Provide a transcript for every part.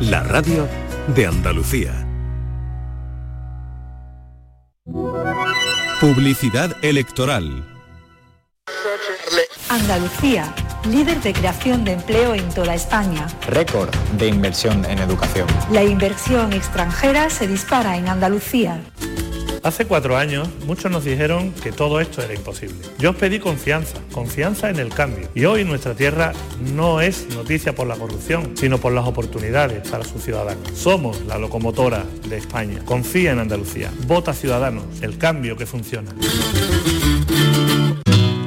la radio de Andalucía. Publicidad electoral. Andalucía, líder de creación de empleo en toda España. Récord de inversión en educación. La inversión extranjera se dispara en Andalucía. Hace cuatro años muchos nos dijeron que todo esto era imposible. Yo os pedí confianza, confianza en el cambio. Y hoy nuestra tierra no es noticia por la corrupción, sino por las oportunidades para sus ciudadanos. Somos la locomotora de España. Confía en Andalucía. Vota Ciudadanos, el cambio que funciona.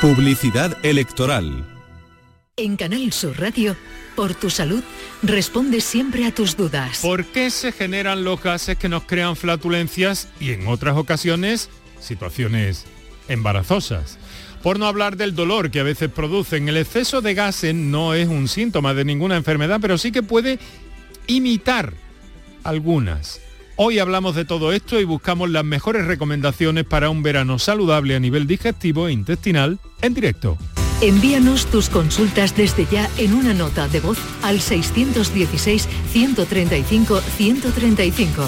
Publicidad electoral. En Canal Sur Radio, por tu salud, responde siempre a tus dudas. ¿Por qué se generan los gases que nos crean flatulencias y en otras ocasiones situaciones embarazosas? Por no hablar del dolor que a veces producen, el exceso de gases no es un síntoma de ninguna enfermedad, pero sí que puede imitar algunas. Hoy hablamos de todo esto y buscamos las mejores recomendaciones para un verano saludable a nivel digestivo e intestinal en directo. Envíanos tus consultas desde ya en una nota de voz al 616-135-135.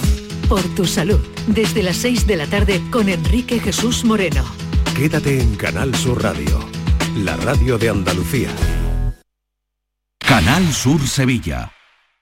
Por tu salud, desde las 6 de la tarde con Enrique Jesús Moreno. Quédate en Canal Sur Radio, la radio de Andalucía. Canal Sur Sevilla.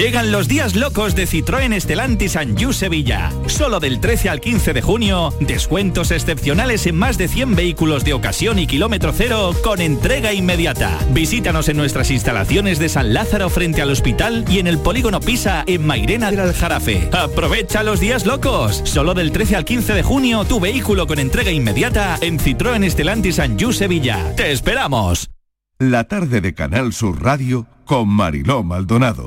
Llegan los días locos de Citroën Estelantis Anjou Sevilla. Solo del 13 al 15 de junio, descuentos excepcionales en más de 100 vehículos de ocasión y kilómetro cero con entrega inmediata. Visítanos en nuestras instalaciones de San Lázaro frente al hospital y en el polígono Pisa en Mairena del Aljarafe. Aprovecha los días locos. Solo del 13 al 15 de junio, tu vehículo con entrega inmediata en Citroën Estelantis Anjou Sevilla. ¡Te esperamos! La tarde de Canal Sur Radio con Mariló Maldonado.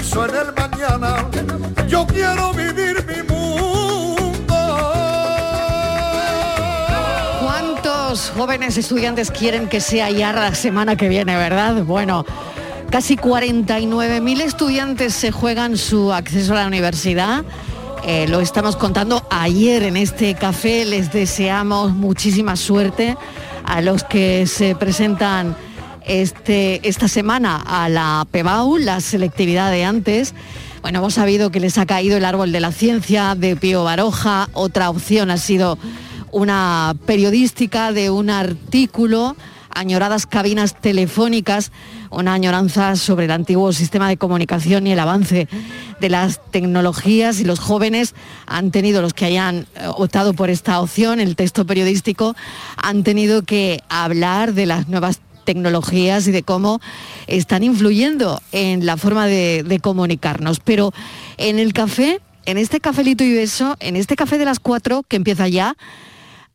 en el mañana. Yo quiero vivir mi mundo. ¿Cuántos jóvenes estudiantes quieren que sea ya la semana que viene, verdad? Bueno. Casi 49.000 estudiantes se juegan su acceso a la universidad. Eh, lo estamos contando ayer en este café. Les deseamos muchísima suerte a los que se presentan este, esta semana a la PEBAU, la selectividad de antes. Bueno, hemos sabido que les ha caído el árbol de la ciencia de Pío Baroja. Otra opción ha sido una periodística de un artículo, añoradas cabinas telefónicas, una añoranza sobre el antiguo sistema de comunicación y el avance de las tecnologías y los jóvenes han tenido, los que hayan eh, optado por esta opción, el texto periodístico, han tenido que hablar de las nuevas tecnologías y de cómo están influyendo en la forma de, comunicarnos. Pero en el café, en este cafelito y beso, en este café de las cuatro que empieza ya,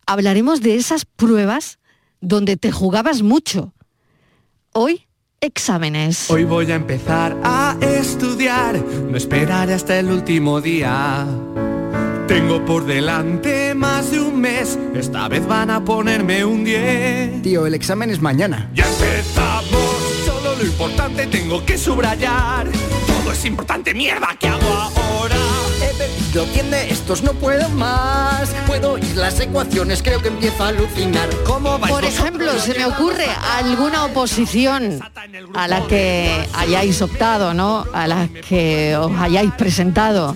hablaremos de esas pruebas donde te jugabas mucho. Hoy, exámenes. Hoy voy a empezar a estudiar, no esperaré hasta el último día. Tengo por delante más de un mes, esta vez van a ponerme un 10. Tío, el examen es mañana. Ya empezamos, solo lo importante tengo que subrayar. Todo es importante, mierda, ¿qué hago ahora? He perdido 100 de estos, no puedo más. Puedo oír las ecuaciones, creo que empiezo a alucinar. ¿Cómo vais Por ejemplo, se me ocurre alguna oposición a la que hayáis optado, ¿no? A la que os hayáis presentado,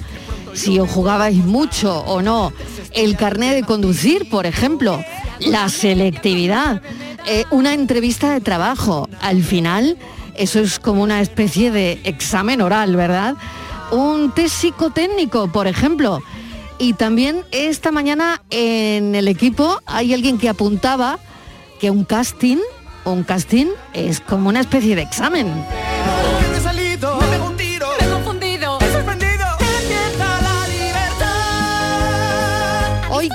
si os jugabais mucho o no. El carnet de conducir, por ejemplo, la selectividad, eh, una entrevista de trabajo. Al final, eso es como una especie de examen oral, ¿verdad? Un test psicotécnico, por ejemplo. Y también esta mañana en el equipo hay alguien que apuntaba que un casting, un casting es como una especie de examen.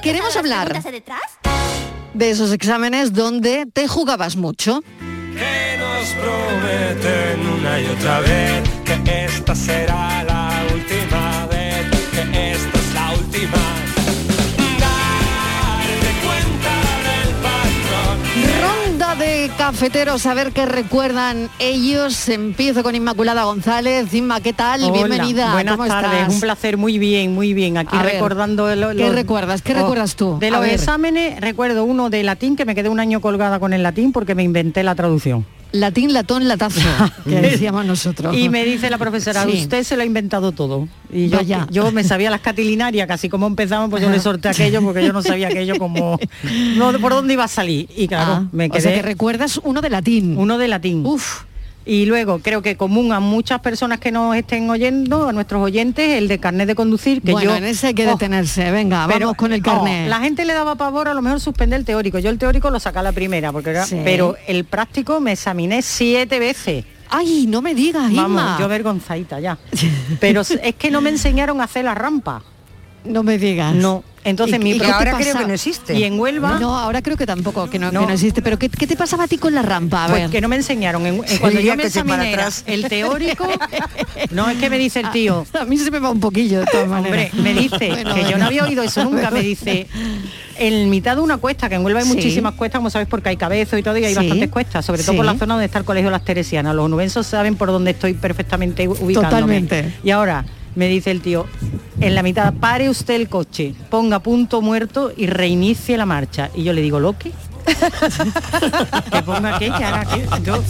Queremos hablar de esos exámenes donde te jugabas mucho. Que nos prometen una y otra vez que esta será la de cafeteros, a ver qué recuerdan ellos. Empiezo con Inmaculada González. Inma, ¿qué tal? Hola, Bienvenida. Buenas ¿Cómo tardes, estás? un placer, muy bien, muy bien. Aquí A ver, recordando lo- ¿qué los- recuerdas? ¿Qué Oh, recuerdas tú? De los exámenes, recuerdo uno de latín, que me quedé un año colgada con el latín porque me inventé la traducción. Latín, latón, latazo, que decíamos nosotros. Y me dice la profesora, Sí. usted se lo ha inventado todo. Y yo, Vaya. yo me sabía las catilinarias, casi como empezamos, pues yo le sorté aquello porque yo no sabía aquello como no, por dónde iba a salir. Y claro, Ah, me o quedé. sea que recuerdas uno de latín. Uno de latín. Uf. Y luego creo que común a muchas personas que nos estén oyendo, a nuestros oyentes, el de carnet de conducir, que bueno, yo en ese hay que Oh, detenerse. Venga, pero, vamos con el oh, carnet. la gente le daba pavor a lo mejor suspender el teórico. Yo el teórico lo saca a la primera, porque era- Sí. pero el práctico me examiné siete veces. Ay, no me digas, Vamos, Inma. yo vergonzadita ya. Pero es que no me enseñaron a hacer la rampa. No me digas. No. Entonces ¿Y- mi ahora creo que no existe. Y en Huelva No, ahora creo que tampoco, que no, No. que no existe. Pero ¿qué, qué te pasaba a ti con la rampa? A Pues ver. que no me enseñaron. En- cuando yo me examiné era atrás. el teórico, no es que me dice el tío. A mí se me va un poquillo de todas Hombre, me dice, Bueno, que yo no había oído eso nunca, me dice, en mitad de una cuesta, que en Huelva hay Sí. muchísimas cuestas, como sabes, porque hay cabezo y todo, y hay Sí. bastantes cuestas, sobre todo por la zona donde está el Colegio Las Teresianas. Los nubensos saben por dónde estoy perfectamente ubicándome. Totalmente. Y ahora me dice el tío, en la mitad, pare usted el coche, ponga punto muerto y reinicie la marcha. Y yo le digo, ¿lo qué? que ponga qué, que haga qué. Yo,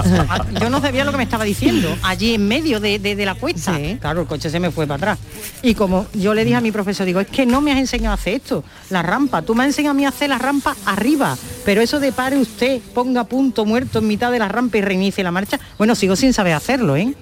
yo no sabía lo que me estaba diciendo, allí en medio de, de- de la cuesta. Claro, el coche se me fue para atrás. Y como yo le dije a mi profesor, digo, es que no me has enseñado a hacer esto, la rampa. Tú me has enseñado a mí a hacer la rampa arriba, pero eso de pare usted, ponga punto muerto en mitad de la rampa y reinicie la marcha, bueno, sigo sin saber hacerlo, ¿eh?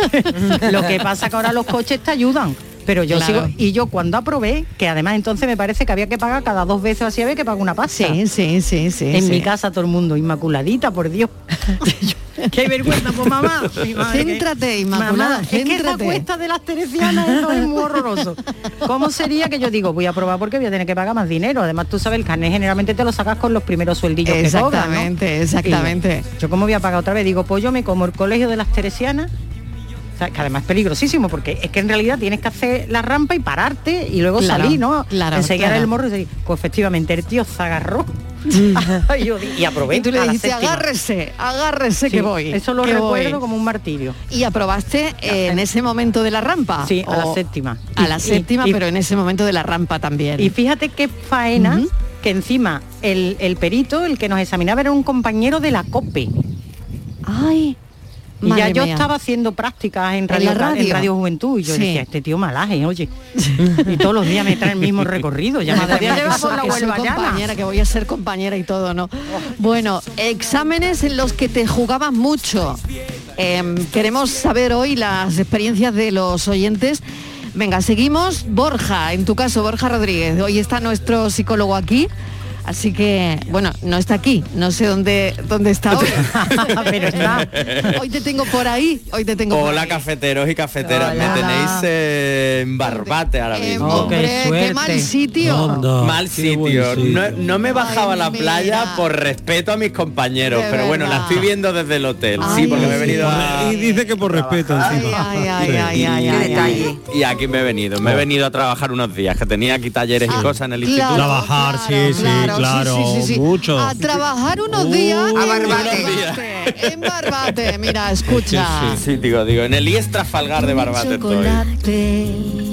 lo que pasa que ahora los coches te ayudan. Pero yo Claro. sigo, y yo cuando aprobé, que además entonces me parece que había que pagar cada dos veces o así había que pagar una pasta. Sí, sí, sí, sí. En sí. mi casa todo el mundo, inmaculadita, por Dios. Qué vergüenza, pues mamá. Céntrate, Inmaculada, Mamá, es que céntrate. cuesta de las teresianas eso es muy horroroso. ¿Cómo sería que yo digo, voy a probar porque voy a tener que pagar más dinero? Además, tú sabes, el carnet generalmente te lo sacas con los primeros sueldillos que cobran, ¿no? Exactamente, exactamente. Yo, ¿cómo voy a pagar otra vez? Digo, pues yo me como el colegio de las teresianas que además es peligrosísimo porque es que en realidad tienes que hacer la rampa y pararte y luego Claro, salir, ¿no? claro, Enseñar claro. el morro y decir, pues efectivamente el tío se agarró y, di- y aprobé. Y tú le agárrese, agárrese Sí, que voy. Eso lo recuerdo voy". como un martirio. Y aprobaste eh, en ese momento de la rampa. Sí, a la séptima. A la y- séptima, y- pero en ese momento de la rampa también. Y fíjate qué faena que encima el, el perito, el que nos examinaba, era un compañero de la COPE. Ay. Y ya yo estaba haciendo prácticas en ¿En Radio, en radio Juventud y yo Sí. decía, este tío malaje, oye. y todos los días me trae el mismo recorrido. Ya me podía llevar por la que soy Huelva compañera, que voy a ser compañera y todo, ¿no? Bueno, exámenes en los que te jugabas mucho. Em, queremos saber hoy las experiencias de los oyentes. Venga, seguimos. Borja, en tu caso, Borja Rodríguez. Hoy está nuestro psicólogo aquí. Así que, bueno, no está aquí, no sé dónde, dónde está hoy. Pero está. Hoy te tengo por ahí, hoy te tengo por Hola ahí. cafeteros y cafeteras, Hola. me tenéis eh, en barbate ahora Eh, mismo. hombre, qué mal sitio. Mal sitio. No, no me bajaba a la playa por respeto a mis compañeros, De pero bueno, la estoy viendo desde el hotel. Ay, sí, porque me he venido a... Y dice que por respeto. Ay, ay, ay, ay, ay, ay. Y aquí me he venido, me he venido a trabajar unos días, que tenía aquí talleres y cosas en el instituto. Trabajar, sí, sí, claro, sí, sí, sí. mucho. A trabajar unos días A en Barbate. Barbate. En Barbate, mira, escucha. Sí, sí, digo, digo, en el IES Trafalgar de Barbate estoy.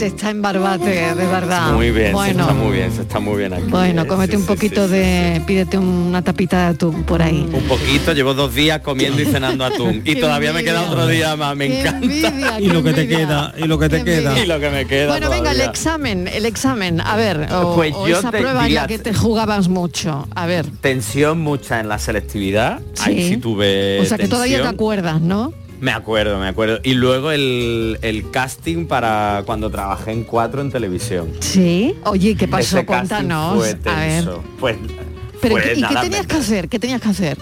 Se está en Barbate, de verdad. Muy bien, Bueno, se está muy bien, se está muy bien aquí. bueno, cómete sí, un poquito sí, de, pídete una tapita de atún por ahí. Un poquito, llevo dos días comiendo y cenando atún. Y Qué todavía me queda otro día más, me Qué encanta. envidia, Y lo que te queda, y lo que te Qué queda. Y lo que me queda Bueno, venga, el examen, el examen. A ver, o, Pues o yo esa te prueba en la que te jugabas mucho. A ver, Tensión mucha en la selectividad. Ahí sí tuve o sea que todavía te acuerdas, ¿no? Me acuerdo, me acuerdo. Y luego el, el casting para cuando trabajé en cuatro en televisión. Sí. Oye, ¿qué pasó? Ese Cuéntanos. Fue A ver. Pues, Pero pues ¿y ¿y qué nada, tenías que hacer? ¿Qué tenías que hacer?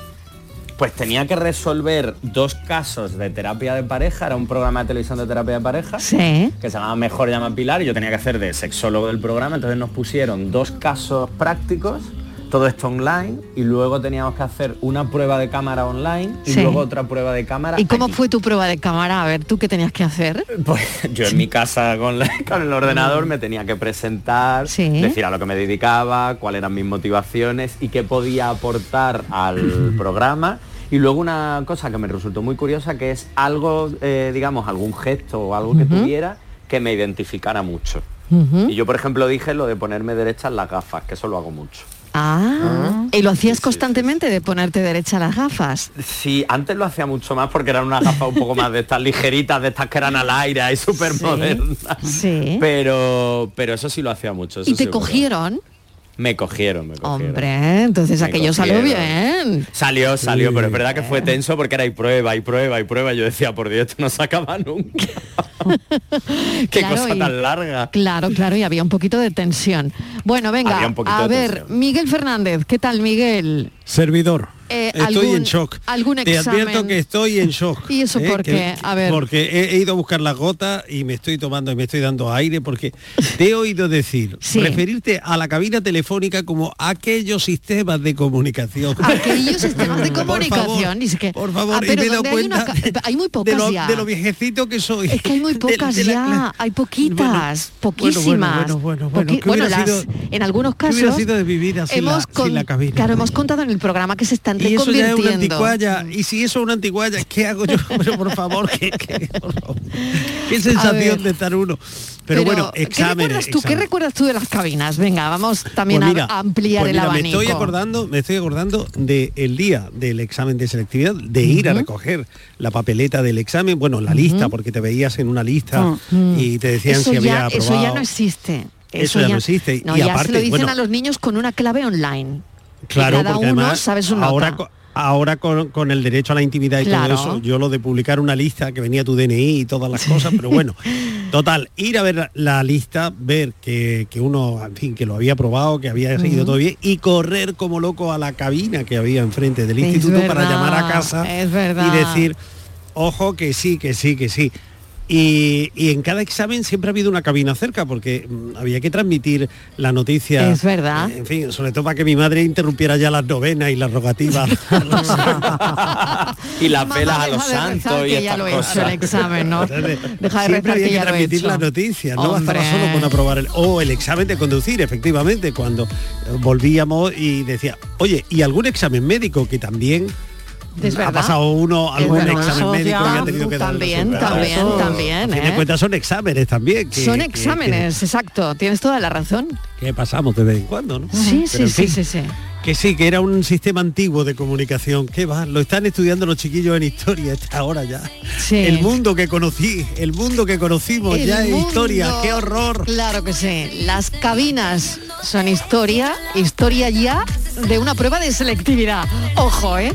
Pues tenía que resolver dos casos de terapia de pareja, era un programa de televisión de terapia de pareja. Sí. Que se llamaba Mejor llama Pilar y yo tenía que hacer de sexólogo del programa, entonces nos pusieron dos casos prácticos, todo esto online, y luego teníamos que hacer una prueba de cámara online y Sí. luego otra prueba de cámara. ¿Y cómo aquí. fue tu prueba de cámara? A ver, ¿tú qué tenías que hacer? Pues yo en mi casa con, la- con el ordenador me tenía que presentar, Sí. decir a lo que me dedicaba, cuáles eran mis motivaciones y qué podía aportar al programa. Y luego una cosa que me resultó muy curiosa, que es algo, eh, digamos, algún gesto o algo que tuviera que me identificara mucho. Y yo, por ejemplo, dije lo de ponerme derechas las gafas, que eso lo hago mucho. Ah, ¿y lo hacías constantemente de ponerte derecha las gafas? Sí, antes lo hacía mucho más porque eran unas gafas un poco más de estas ligeritas, de estas que eran al aire y súper modernas. Sí. Pero, pero eso sí lo hacía mucho. eso ¿Y te cogieron? Me cogieron, me cogieron. Hombre, entonces Me aquello salió bien. Salió, salió, pero es verdad que fue tenso porque era y prueba, y prueba, y prueba. Yo decía, por Dios, esto no se acaba nunca. Qué Claro, cosa y- tan larga. Claro, claro, y había un poquito de tensión. Bueno, venga, Había un poquito a de ver, Miguel Fernández, ¿qué tal Miguel? Servidor. Eh, estoy algún- en shock. algún Te examen. advierto que estoy en shock. ¿Y eso ¿eh? por qué? A ver. Porque he, he ido a buscar las gotas y me estoy tomando y me estoy dando aire porque te he oído decir, Sí. referirte a la cabina telefónica como aquellos sistemas de comunicación. Aquellos sistemas de Por comunicación. favor, y es que, por favor, ah, y pero me he dado ¿dónde hay, una muy de pocas lo, ya. de lo viejecito que soy. Es que hay muy De- pocas de la- ya, hay poquitas, poquísimas. Bueno, bueno, bueno, bueno, Poqui- ¿qué hubiera las- sido- en algunos ¿Qué hubiera casos sido de vivir así hemos la- sin la cabina? Claro, hemos contado en el programa que se están Y eso ya es una anticuaya. Y si eso es una anticuaya, ¿qué hago yo? Pero por favor, ¿qué, qué, por favor. Qué sensación de estar uno. Pero, bueno, ¿qué exámenes. recuerdas tú? ¿Qué recuerdas tú de las cabinas? Venga, vamos también Pues a- mira, a, ampliar pues el abanico. Me estoy acordando, me estoy acordando del día del examen de selectividad, de ir a recoger la papeleta del examen, bueno, la lista, porque te veías en una lista y te decían eso si había ya, aprobado. eso ya no existe. Eso ya no existe. No, Y ya aparte, se lo dicen bueno, a los niños con una clave online. Claro, cada porque uno además sabe su ahora, nota. co- ahora con, con el derecho a la intimidad y Claro. todo eso, yo lo de publicar una lista que venía tu DNI y todas las cosas, pero bueno, total, ir a ver la, la lista, ver que, que uno, en fin, que lo había probado, que había seguido todo bien y correr como loco a la cabina que había enfrente del Es instituto para llamar a casa es verdad. y decir, ojo que sí, que sí, que sí. Y, y en cada examen siempre ha habido una cabina cerca porque mm, había que transmitir la noticia. Es verdad. En fin, sobre todo para que mi madre interrumpiera ya las novenas y las rogativas. y las Mamá, velas a deja los santos y ya estas lo he hecho el examen, ¿no? Deja de Siempre había que que ya lo he transmitir hecho. las noticias, no bastaba Hombre. solo con aprobar el o el examen de conducir, efectivamente, cuando eh, volvíamos y decía, oye, y algún examen médico que también Es ha pasado uno algún verdad. examen médico que ha tenido que también, también, Eso, también, fin ¿eh? de cuentas son exámenes también que- Son que- exámenes, exacto. Tienes toda la razón. que, pasamos de vez en cuando ¿no? Sí, Pero, en sí, sí, sí, sí. Que sí que era un sistema antiguo de comunicación que va lo están estudiando los chiquillos en historia esta hora ya Sí. el mundo que conocí el mundo que conocimos El ya en mundo- historia qué horror Claro que sí. Las cabinas son historia, historia ya de una prueba de selectividad. Ojo, ¿eh?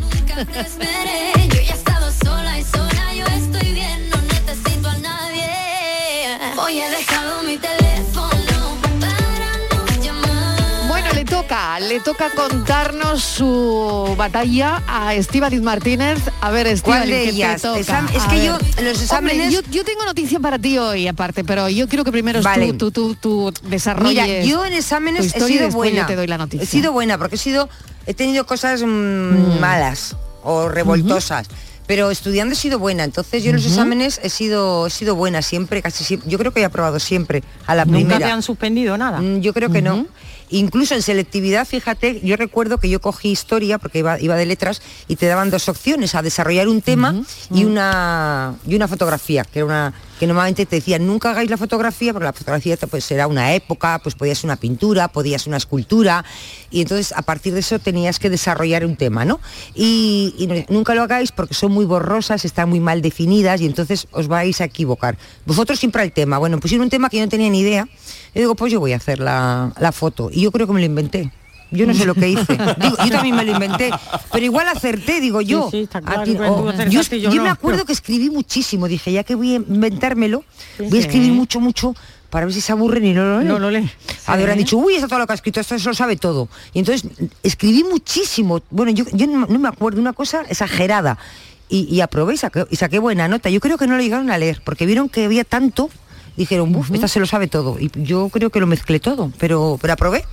Toca, le toca contarnos su batalla a Estíbaliz Martínez. A ver, Estíbaliz, ¿Cuál de ¿qué te ellas? toca? Exam- es A que ver. yo, los Hombre, exámenes- yo, yo tengo noticia para ti hoy, aparte, pero yo quiero que primero Vale. tú, tú, tú, tú desarrolles Mira, yo en exámenes he sido buena. yo te doy la noticia. He sido buena porque he sido, he tenido cosas mm, malas o revoltosas. Pero estudiando he sido buena, entonces yo en los exámenes he sido, he sido buena siempre, casi siempre. Yo creo que he aprobado siempre a la Nunca primera. te han suspendido nada. Mm, Yo creo que no. Incluso en selectividad, fíjate, yo recuerdo que yo cogí historia, porque iba, iba de letras, y te daban dos opciones, a desarrollar un tema y una y una fotografía, que era una que normalmente te decían nunca hagáis la fotografía, porque la fotografía pues era una época, pues podía ser una pintura, podía ser una escultura, y entonces a partir de eso tenías que desarrollar un tema, ¿no? Y, nunca lo hagáis porque son muy borrosas, están muy mal definidas y entonces os vais a equivocar. Vosotros siempre al tema, bueno, pusieron un tema que yo no tenía ni idea, y digo, pues yo voy a hacer la, la foto. Y yo creo que me lo inventé. Yo no sé lo que hice. Digo, yo también me lo inventé. Pero igual acerté, digo yo. Sí, sí, está claro A ti- que o- tú acertaste yo, y yo yo no. me acuerdo que escribí muchísimo. Dije, ya que voy a inventármelo, Sí, voy a sí. escribir mucho, mucho para ver si se aburren y no lo leen. No lo leen. Habrán Sí. dicho, uy, eso todo lo que ha escrito, esto se lo sabe todo. Y entonces escribí muchísimo. Bueno, yo, yo no, no me acuerdo, una cosa exagerada. Y, y aprobé y saqué, y saqué buena nota. Yo creo que no lo llegaron a leer, porque vieron que había tanto, dijeron, buf, esta se lo sabe todo. Y yo creo que lo mezclé todo, pero, pero aprobé.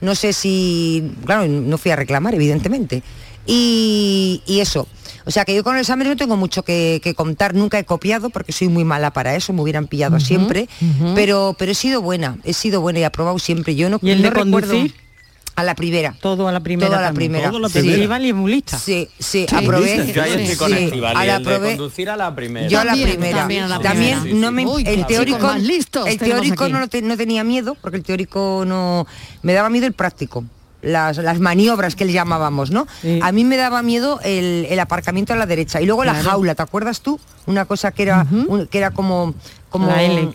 No sé si, claro, no fui a reclamar, evidentemente. Y, y eso. O sea que yo con el examen no tengo mucho que, que contar, nunca he copiado porque soy muy mala para eso, me hubieran pillado siempre, pero, pero he sido buena, he sido buena y he aprobado siempre. Yo no, ¿Y el no de recuerdo conducir? A la primera. Todo a la primera. Todo a la también. primera. Todo a la Sí. primera. Estíbaliz es muy lista. Sí, sí, Sí, aprobé. Yo ahí estoy con sí, a la el de aprobé. conducir a la primera. Yo a la También, primera. también a la También primera. no me, Uy, el teórico, más listos el teórico no, te- no tenía miedo porque el teórico no me daba miedo el práctico. Las, las maniobras que le llamábamos, ¿no? A mí me daba miedo el, el aparcamiento a la derecha y luego la jaula, ¿te acuerdas tú? Una cosa que era un- que era como como La L.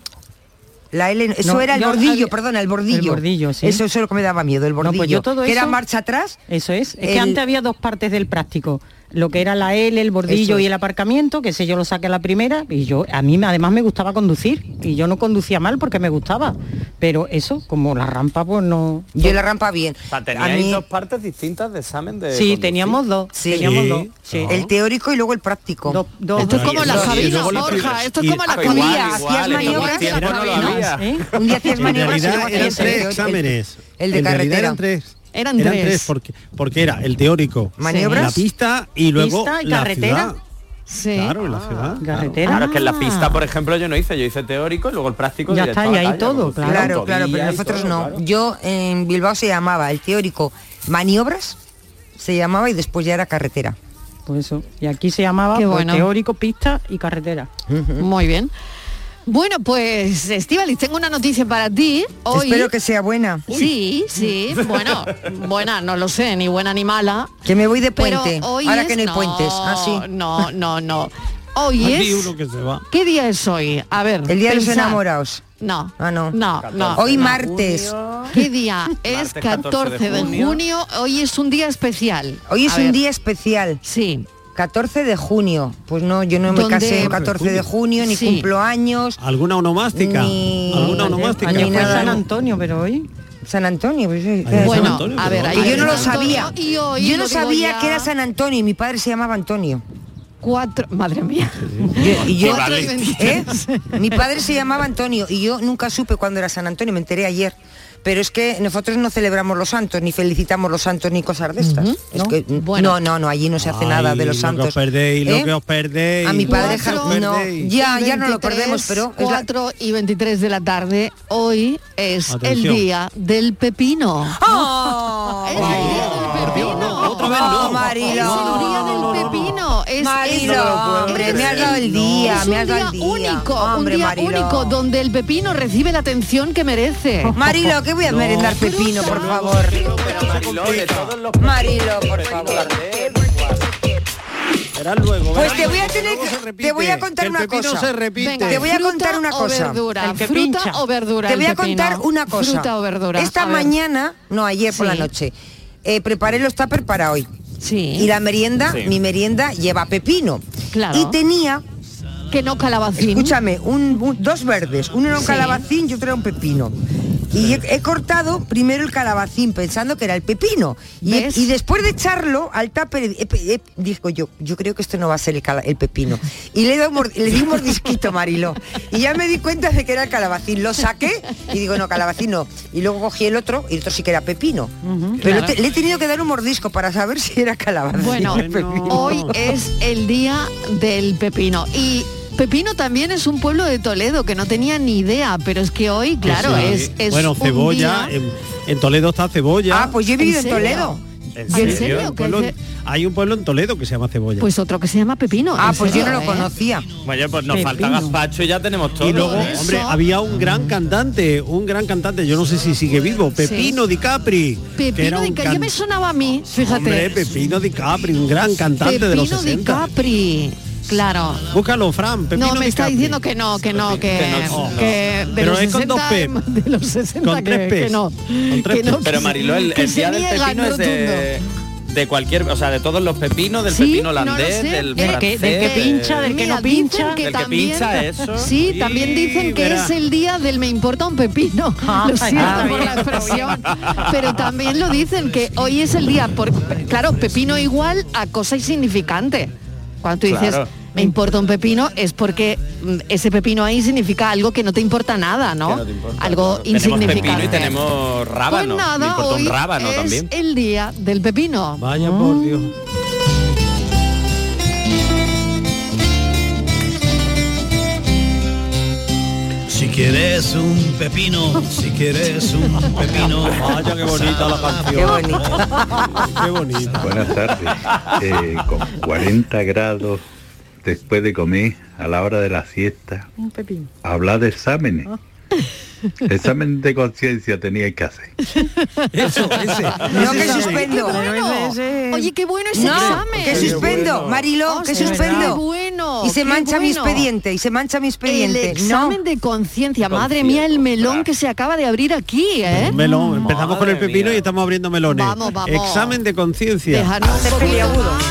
La L, eso No, era el bordillo, había- perdona, el bordillo. El bordillo, sí. Eso, eso es lo que me daba miedo, el No, bordillo. pues yo todo que era marcha atrás. Eso es. Es que antes había dos partes del práctico. Lo que era la L, el bordillo Eso y el aparcamiento, que sé yo lo saqué a la primera, y yo, a mí además me gustaba conducir, y yo no conducía mal porque me gustaba. Pero eso, como la rampa, pues no. Yo la rampa bien. O sea, A teníais mí- dos partes distintas de examen de Sí, conducir. teníamos dos. Sí. Teníamos Sí. dos. Sí. El teórico y luego el práctico. Dos- dos- Esto es como la Borja, esto es Y- como la Ah, hacías maniobras y. ¿eh? Un día hacías maniobras y luego hacías el- el- exámenes. El de carretera. Eran tres. Eran tres. porque, porque era el teórico, Maniobras. la pista y luego Pista y la carretera. ciudad. Sí. Claro, en la ciudad. Carretera. Claro, es que en la pista, por ejemplo, yo no hice, yo hice teórico y luego el práctico Ya está, y ahí todo, claro. Claro, claro, pero nosotros todo, no. claro. Yo en Bilbao se llamaba el teórico maniobras, se llamaba y después ya era carretera. Pues eso. Y aquí se llamaba pues, bueno. teórico, pista y carretera. Muy bien. Bueno, pues Estíbaliz, tengo una noticia para ti. Hoy, Espero que sea buena. Sí, sí, bueno, buena, no lo sé, ni buena ni mala. Que me voy de Pero puente. hoy Ahora es- que no hay no, puentes. Ah, sí. No, no, no. Hoy es... uno que se va. ¿Qué día es hoy? A ver. El día de los enamorados. No. Ah, no. No, no. Hoy martes. ¿Qué día? Es Martes 14 de junio. Hoy es un día especial. Hoy es A un ver, día especial. Sí. 14 de junio. Pues no, yo no me ¿Dónde? casé el 14 de junio, ni Sí. cumplo años. ¿Alguna onomástica? Ni- ¿Alguna onomástica? Año fue San. Antonio, pero hoy. San Antonio, pues, Bueno, San Antonio, a ver, ahí yo no lo Antonio, sabía. y hoy yo no sabía ya. que era San Antonio y mi padre se llamaba Antonio. cuatro, madre mía. Y yo, Cuatro y ¿eh? Mi padre se llamaba Antonio y yo nunca supe cuándo era San Antonio, me enteré ayer. Pero es que nosotros no celebramos los santos, ni felicitamos los santos, ni cosas de estas. Es que, no, no, no, allí no se hace nada de los Ay, santos. Lo que os perdéis, ¿Eh? lo que os perdéis. A mi padre Lo os no, ya, ya no lo 23, perdemos, pero es la- 4 y 23 de la tarde, hoy es Atención. el día del pepino. ¡Oh! Es el día del pepino. otra vez no. Marilo. Es- hombre, me has dado el día, me has dado el día. único, Hombre, un día Marilo. único donde el pepino recibe la atención que merece. Marilo, que voy a merendar pepino, por favor. Marilo, por favor. Luego. Pues te voy a tener que- te voy a contar una cosa. se repite. Venga, Te voy a fruta contar una o cosa. verdura, fruta pincha. o verdura. Te voy a contar una cosa. Fruta o verdura. Esta A ver. mañana, no ayer por Sí. la noche, eh, preparé los tuppers para hoy. Sí. Y la merienda, Sí. mi merienda lleva pepino. Claro. Y tenía, Que no calabacín. escúchame, un, un- dos verdes, uno era un Sí. calabacín y otro era un pepino. Y he, he cortado primero el calabacín pensando que era el pepino. Y, he- ¿Ves? y después de echarlo al tupper, he- dijo yo, yo creo que esto no va a ser el, cala- el pepino. Y le, he dado un mor- le di un mordisquito, Marilo. Y ya me di cuenta de que era el calabacín. Lo saqué y digo, no, calabacín no. Y luego cogí el otro y el otro sí que era pepino. Pero Claro. te- le he tenido que dar un mordisco para saber si era calabacín. Bueno, hoy es el día del pepino. Y Pepino también es un pueblo de Toledo que no tenía ni idea, pero es que hoy, claro, Sí. es, es Bueno, un cebolla, día- en, en Toledo está cebolla. Ah, pues yo he vivido en? Toledo. ¿En ¿En serio? Hay un, ¿Qué pueblo, ce- hay un pueblo en Toledo que se llama Cebolla. Pues otro que se llama Pepino. Ah, ¿en pues yo no lo eh? conocía. Oye, pues nos falta gazpacho y ya tenemos todo. y luego, eso. hombre, había un gran cantante, un gran cantante, yo no sé si sigue vivo, Pepino Di Capri. Pepino Di Capri, can- ya me sonaba a mí, fíjate. Hombre, Pepino Di Capri, un gran cantante de los Pepino Di 60. Capri, claro. Búscalo, Fran, Pepino no, me está Capri. diciendo que no, que no, que, Que no, que de Pero los es con 60, dos P. de los 60 Con que, tres Ps. que no. Con tres que no. Pero Mariló, el, que el día del pepino es de, de cualquier, o sea, de todos los pepinos, del Sí, pepino no lo holandés, sé. del Del que- francés, del que de- pincha, del que Mira, no pincha. que Del que también, pincha, eso. Sí, también dicen que verá. es el día del me importa un pepino. Ah, lo siento ah, por la expresión. Pero también lo dicen que hoy es el día, por, claro, pepino igual a cosa insignificante. Cuando tú dices Claro. Me importa un pepino es porque mm, ese pepino ahí significa algo que no te importa nada, ¿no? Que no te importa, algo claro. Tenemos insignificante. pepino y tenemos rábano. Pues Me nada, importa hoy un rábano es también. el día del pepino. Vaya por Dios. Si quieres un pepino, si quieres un pepino. Vaya qué bonita la canción. Qué bonito. Qué bonita. Buenas tardes. Eh, con 40 grados después de comer a la hora de la siesta, Un hablar de exámenes. Examen de conciencia teníais que hacer. Eso, ese. No, que suspendo. Bueno. Oye, qué bueno ese No, examen. que suspendo, Mariló, Oh, que suspendo. Qué bueno. Y se mancha mi expediente, y se mancha mi El expediente. examen de conciencia, madre mía, el melón que se acaba de abrir aquí, ¿eh? Melón, empezamos con el pepino mía. y estamos abriendo melones. Vamos, vamos. Examen de conciencia.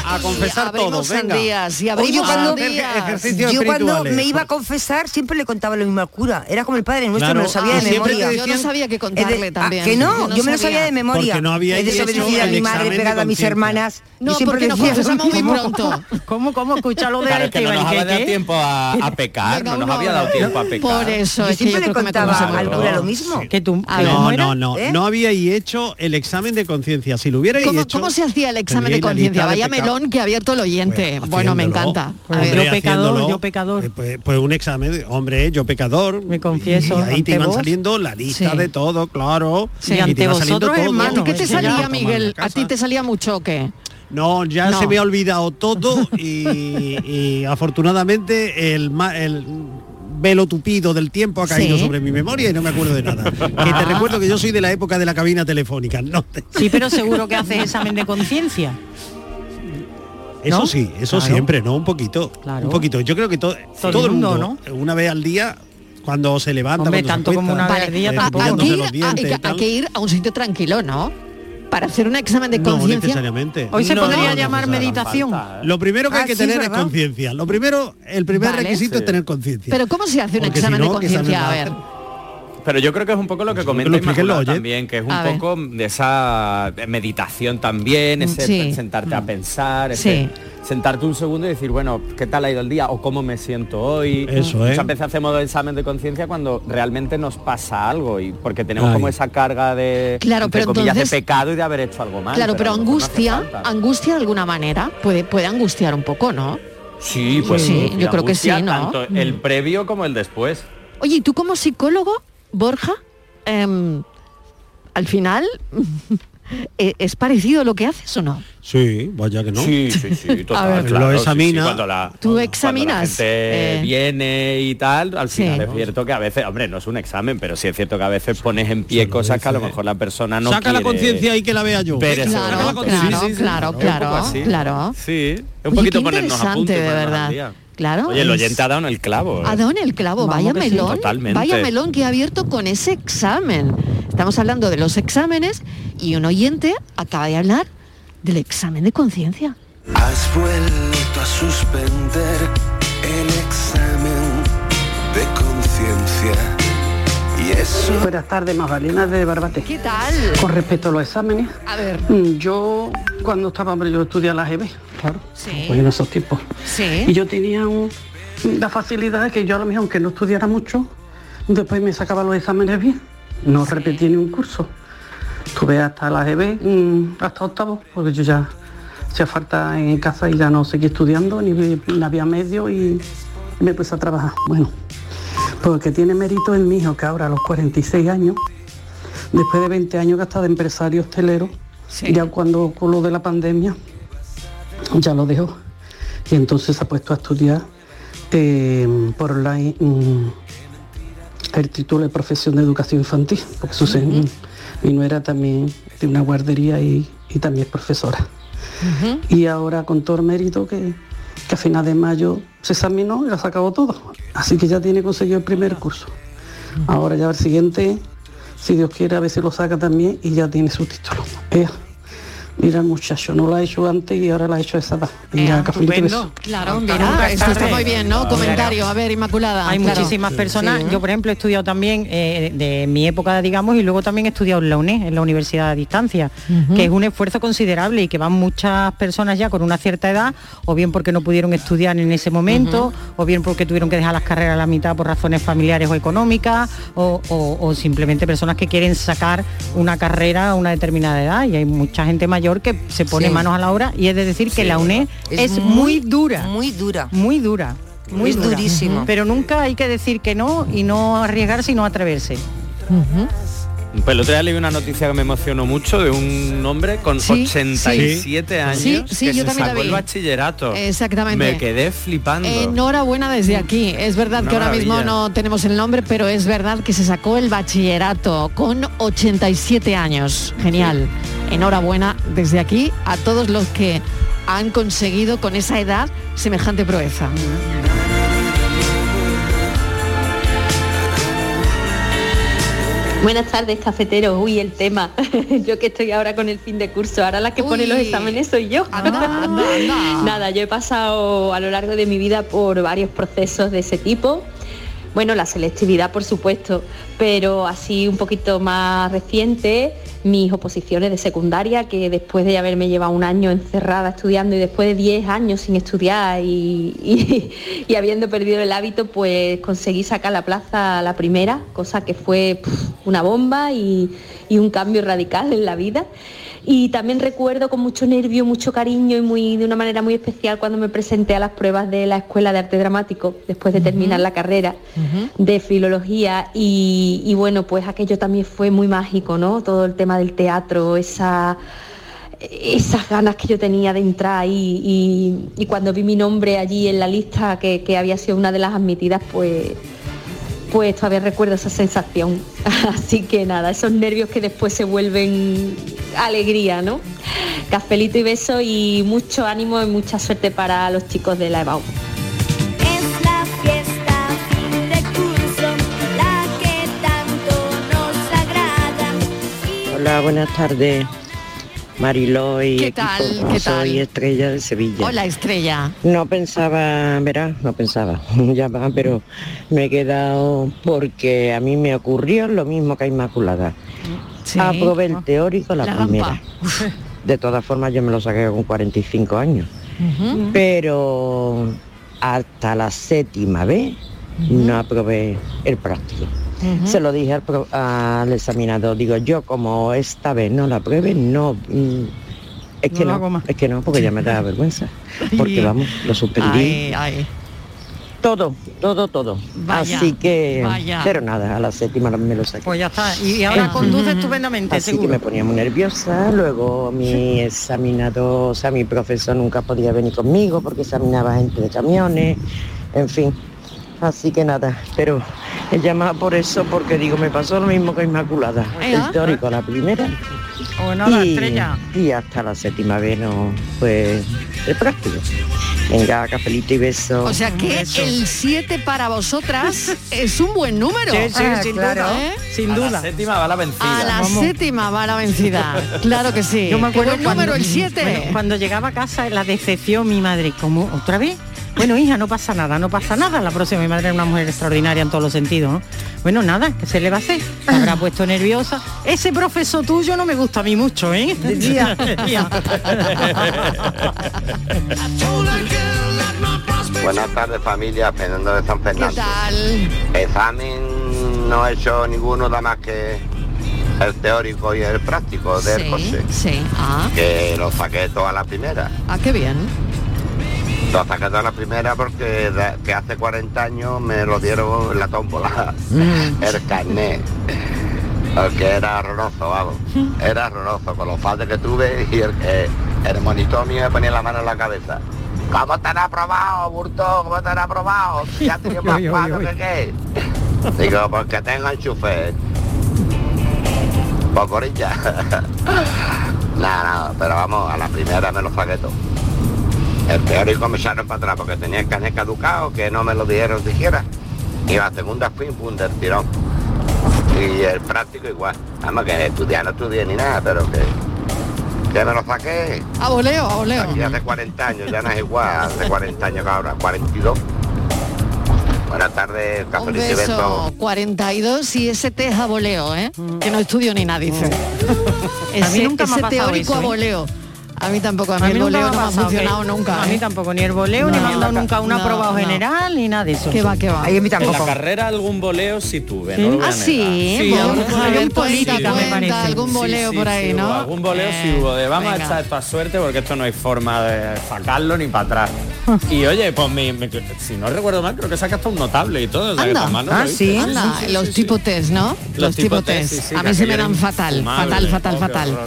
A confesar todo, venga. sandías, y Oye, abrimos cuando- sandías. Ejercicio Yo cuando me iba a confesar siempre le contaba lo mismo al cura. Era como el padre nuestro, Claro. me lo sabía de memoria. Yo no sabía que Es de- contarle ah, también. que no, yo, me lo sabía de memoria. Porque no habíais He desobedecido a mi madre, pegado a mis hermanas. No, Yo siempre porque nos decía lo confesamos muy pronto. ¿Cómo, cómo? Escucha lo de Claro, que no nos ¿qué, había dado tiempo a, a pecar, no nos había dado tiempo a pecar. Por eso Yo es que siempre yo le creo que me contaba al cura lo mismo. Que tú, A que ver. No, no, no, ¿Eh? no habíais hecho el examen de conciencia. Si lo hubierais ¿Cómo, hecho... cómo se hacía el examen de conciencia? Vaya melón que ha abierto el oyente. Pues, bueno, me encanta. A Pues ver. yo pecador, yo pecador. eh, Pues, pues un examen, de- hombre, yo pecador. Me confieso Y ahí te iban vos. saliendo la lista Sí. de todo, claro. Sí. y te Ante vosotros, hermano, ¿Qué te salía, Miguel? ¿A ti te salía mucho o qué? No, ya No. se me ha olvidado todo y, y afortunadamente el, velo tupido del tiempo ha caído Sí. sobre mi memoria y no me acuerdo de nada. Que te recuerdo que yo soy de la época de la cabina telefónica. No te- Sí, pero seguro que haces examen de conciencia. Eso ¿No? sí, eso Claro. siempre, ¿no? Un poquito. Claro. Un poquito. Yo creo que to- Todo todo, el mundo, mundo, una vez al día, cuando se levanta, Hombre, cuando se tanto como acuesta, una vez al día eh, tampoco. cepillándose Aquí los hay que ir a un sitio tranquilo, ¿no? Para hacer un examen de No conciencia. necesariamente. Hoy se No, podría no llamar meditación. Lo primero que Ah, hay que sí, es tener es conciencia. Lo primero, el primer Vale. requisito Sí. es tener conciencia. Pero ¿cómo se hace un Porque si examen no, de ¿qué examen conciencia? A ver. Pero yo creo que es un poco lo que Pues comenta Inmaculada oye. también, que es un A ver. poco de esa meditación también, ese Sí. sentarte a pensar, Sí. ese sentarte un segundo y decir, bueno, ¿qué tal ha ido el día? O cómo me siento hoy. Eso es. Muchas veces hacemos el examen de conciencia cuando realmente nos pasa algo y porque tenemos Ay. como esa carga de, Claro, pero comillas, entonces- de pecado y de haber hecho algo mal. Claro, pero no angustia, angustia de alguna manera, puede, puede angustiar un poco, ¿no? Sí, pues Sí, yo creo que sí, ¿no? Tanto el previo como el después. Oye, ¿y tú como psicólogo, Borja, em, al final, ¿e- ¿es parecido lo que haces o no? Sí, vaya que no. Sí, sí, sí, total, ver, claro, lo sí, sí, examina. cuando la, Tú cuando la examinas. gente eh, viene y tal, al Sí. final es cierto que a veces, hombre, no es un examen, pero sí es cierto que a veces pones en pie cosas que a lo mejor la persona no Saca la conciencia ahí que la vea yo. ese Claro, claro, Sí, sí, sí, claro, claro, claro. Sí, es un Oye, poquito ponernos a punto y de verdad. Claro, Oye, el es- oyente ha dado en el clavo. Ha ¿eh? dado en el clavo, vaya sí. melón, Totalmente. vaya melón que ha abierto con ese examen. Estamos hablando de los exámenes y un oyente acaba de hablar del examen de conciencia. Has vuelto a suspender el examen de conciencia. Y eso. Buenas tardes, Magdalena de Barbate. ¿Qué tal? Con respecto a los exámenes, A ver. mm, yo cuando estaba, hombre, yo estudié la GB, claro, Sí. pues en esos tiempos. Sí. Y yo tenía un- la facilidad de que yo a lo mejor, aunque no estudiara mucho, después me sacaba los exámenes bien. No repetí ni un curso. Estuve hasta la GB, mm, hasta octavo, porque yo ya hacía falta en casa y ya no seguí estudiando, ni, ni había medio y me puse a trabajar. Bueno, porque tiene mérito en mi hijo, que ahora a los 46 años, después de 20 años que ha estado de empresario hostelero, ya cuando con lo de la pandemia, ya lo dejó. Y entonces se ha puesto a estudiar eh, por online mm, el título de profesión de educación infantil, porque su se- mi nuera también de una guardería y, y también es profesora. Y ahora con todo el mérito que, que a final de mayo se examinó y lo sacado todo. Así que ya tiene conseguido el primer curso. Ahora ya el siguiente, si Dios quiere, a ver si lo saca también y ya tiene su título. Mira el muchacho, no lo ha hecho antes y ahora lo ha hecho esa edad. Beso. Claro, mira, esto está muy bien, ¿no? Comentario, a ver, Inmaculada. Hay claro. muchísimas personas. Sí. Yo, por ejemplo, he estudiado también eh, de mi época, digamos, y luego también he estudiado en la UNED, en la Universidad a Distancia, que es un esfuerzo considerable y que van muchas personas ya con una cierta edad, o bien porque no pudieron estudiar en ese momento, o bien porque tuvieron que dejar las carreras a la mitad por razones familiares o económicas, o, o- o simplemente personas que quieren sacar una carrera a una determinada edad. Y hay mucha gente mayor que se pone Sí. manos a la obra y es de decir que la UNED Es es, muy, muy dura. Muy dura. Muy dura. Muy Es dura. durísimo. Pero nunca hay que decir que no y no arriesgarse y no atreverse. Pues el otro día leí una noticia que me emocionó mucho de un hombre con Sí, 87 sí. años Sí, que yo se sacó el bachillerato. Exactamente. Me quedé flipando. Enhorabuena desde aquí. Es verdad Una que ahora mismo no tenemos el nombre, pero es verdad que se sacó el bachillerato con 87 años. Genial. Enhorabuena desde aquí a todos los que han conseguido con esa edad semejante proeza. Buenas tardes, cafeteros. Uy, el tema. yo que estoy ahora con el fin de curso, ahora la que pone los exámenes soy yo. Nada, yo he pasado a lo largo de mi vida por varios procesos de ese tipo. Bueno, la selectividad, por supuesto, pero así un poquito más reciente, mis oposiciones de secundaria, que después de haberme llevado un año encerrada estudiando y después de 10 años sin estudiar y, y- habiendo perdido el hábito, pues conseguí sacar la plaza la primera, cosa que fue una bomba y, y un cambio radical en la vida. Y también recuerdo con mucho nervio, mucho cariño y muy, de una manera muy especial cuando me presenté a las pruebas de la Escuela de Arte Dramático después de terminar la carrera de filología. Y, y bueno, pues aquello también fue muy mágico, ¿no? Todo el tema del teatro, esa esas ganas que yo tenía de entrar ahí. Y, y cuando vi mi nombre allí en la lista que, que había sido una de las admitidas, pues pues todavía recuerdo esa sensación. Así que nada, esos nervios que después se vuelven alegría, ¿no? Cafelito y beso y mucho ánimo y mucha suerte para los chicos de la EBAU. Es la fiesta fin de curso, la que tanto nos agrada. Hola, buenas tardes. Mariló y ¿Qué equipo. tal? ¿Qué Soy tal? Estrella de Sevilla. Hola, Estrella. No pensaba, verás, no pensaba, ya va, pero me he quedado porque a mí me ocurrió lo mismo que a Inmaculada. Sí. Aprobé el teórico la, La primera. De todas formas yo me lo saqué con 45 años. pero hasta la séptima vez no aprobé el práctico. Se lo dije al, pro- al examinador, digo, yo como esta vez no la apruebe, no... mm, es que No es que no, porque ya me da vergüenza. Porque vamos, lo suspendí. Ay, ay. Todo, todo, todo. Vaya, Así que, vaya. pero nada, a la séptima me lo saqué. Pues ya está. Y ahora conduce estupendamente, Así seguro. que me ponía muy nerviosa, luego mi examinador, o sea, mi profesor nunca podía venir conmigo porque examinaba gente de camiones, en fin. Así que nada, pero he llamado por eso porque digo, me pasó lo mismo que Inmaculada. Ea. El teórico a la primera O nada, y, estrella. y hasta la séptima vez no fue el práctico. Venga, cafelito y beso. O sea que el 7 para vosotras es un buen número. Sí, sí, Ah, sin claro. duda. ¿Eh? Sin A duda. la séptima va la vencida. A la Vamos. séptima va la vencida. Claro que sí. Yo me Qué acuerdo buen número, el 7. Bueno, cuando llegaba a casa, la decepción, mi madre, ¿cómo? ¿Otra vez? Bueno, hija, no pasa nada, no pasa nada. La próxima, mi madre era una mujer extraordinaria en todos los sentidos, ¿no? Bueno, nada, ¿qué se le va a hacer? Se habrá puesto nerviosa. Ese profesor tuyo no me gusta a mí mucho, ¿eh? Buenas tardes familia, Fernando de San ¿Qué Fernando. tal? Examen no he hecho ninguno nada más que el teórico y el práctico del Sí, coche. sí. Ah, Que lo saqué toda la primera. ah, qué bien. Lo saqué toda la primera porque de- que hace 40 años me lo dieron en la tómbola. el carnet. Porque era horroroso, vamos. Era horroroso con los padres que tuve y el, eh, el monitor mío me ponía la mano en la cabeza. ¿Cómo te han aprobado, Burto? ¿Cómo te han aprobado? Ya tenido más uy. que qué. Digo, porque tengo enchufe. Pocorilla. nada, nada, pero vamos, a la primera me lo saqué todo. El teórico me echaron para atrás porque tenía el carnet caducado, que no me lo dieron siquiera. Y la segunda fui pum del tirón. Y el práctico igual. Vamos, que estudiar no estudié ni nada, pero que, que me lo saqué. A voleo, a voleo. Aquí hace 40 años, ya no es igual, hace 40 años que ahora, 42. Buenas tardes, Un beso. besos. 42 y ese test a voleo, ¿eh? Que no estudio ni nada, dice. A mí Ese, nunca me ha ese teórico eso, a ¿eh? voleo. A mí tampoco, a mí, A el mí voleo me no ha me ha pasado funcionado que- nunca. A mí ¿eh? tampoco, ni el voleo, ni me han dado nunca un no, aprobado no. general, ni nada de eso. Que va, que va. Ay, a mí En la carrera algún voleo sí tuve, a Ah, sí, algún sí me parece. algún voleo por ahí, sí, ¿no? hubo algún voleo sí hubo de vamos Venga. a echar esta suerte porque esto no hay forma de sacarlo ni para atrás. y oye, pues mi- mi- si no recuerdo mal, creo que saca hasta un notable y todo. o sea, que Anda, ah, sí, anda, los tipo test, ¿no? Los, tipo test. sí, sí, a mí se me dan era fatal, infumable. fatal, fatal, Oh, fatal.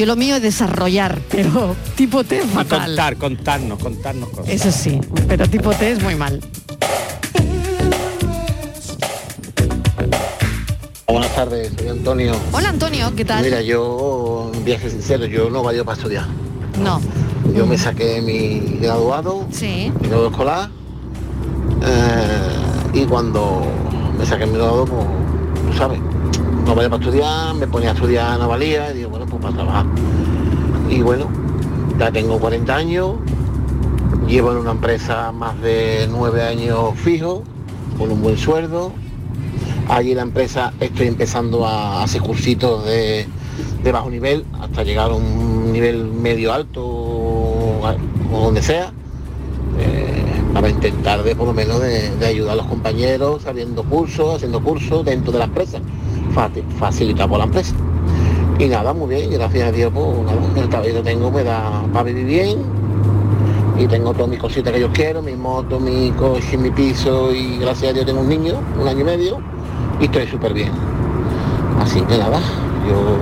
Yo lo mío es desarrollar, pero tipo test Y fatal. contar, contarnos, contarnos cosas. Eso sí, pero tipo test muy mal. Buenas tardes, soy Antonio. Hola Antonio, ¿qué tal? Mira, yo, un viaje sincero, yo no valgo para estudiar. No. Yo me saqué mi graduado, Sí. mi grado escolar, eh, y cuando me saqué mi graduado, pues, tú sabes, no valía para estudiar, me ponía a estudiar no valía, y digo, bueno, pues para trabajar. Y bueno, ya tengo 40 años, llevo en una empresa más de nueve años fijo, con un buen sueldo, Allí en la empresa estoy empezando a hacer cursitos de, bajo nivel hasta llegar a un nivel medio alto o, donde sea, eh, para intentar de por lo menos de, ayudar a los compañeros haciendo cursos, haciendo cursos dentro de la empresa, facilitado por la empresa. Y nada, muy bien, gracias a Dios, pues nada, el trabajo que tengo me da para vivir bien y tengo todas mis cositas que yo quiero, mi moto, mi coche, mi piso y gracias a Dios tengo un niño, un año y medio y estoy súper bien. Así que nada, yo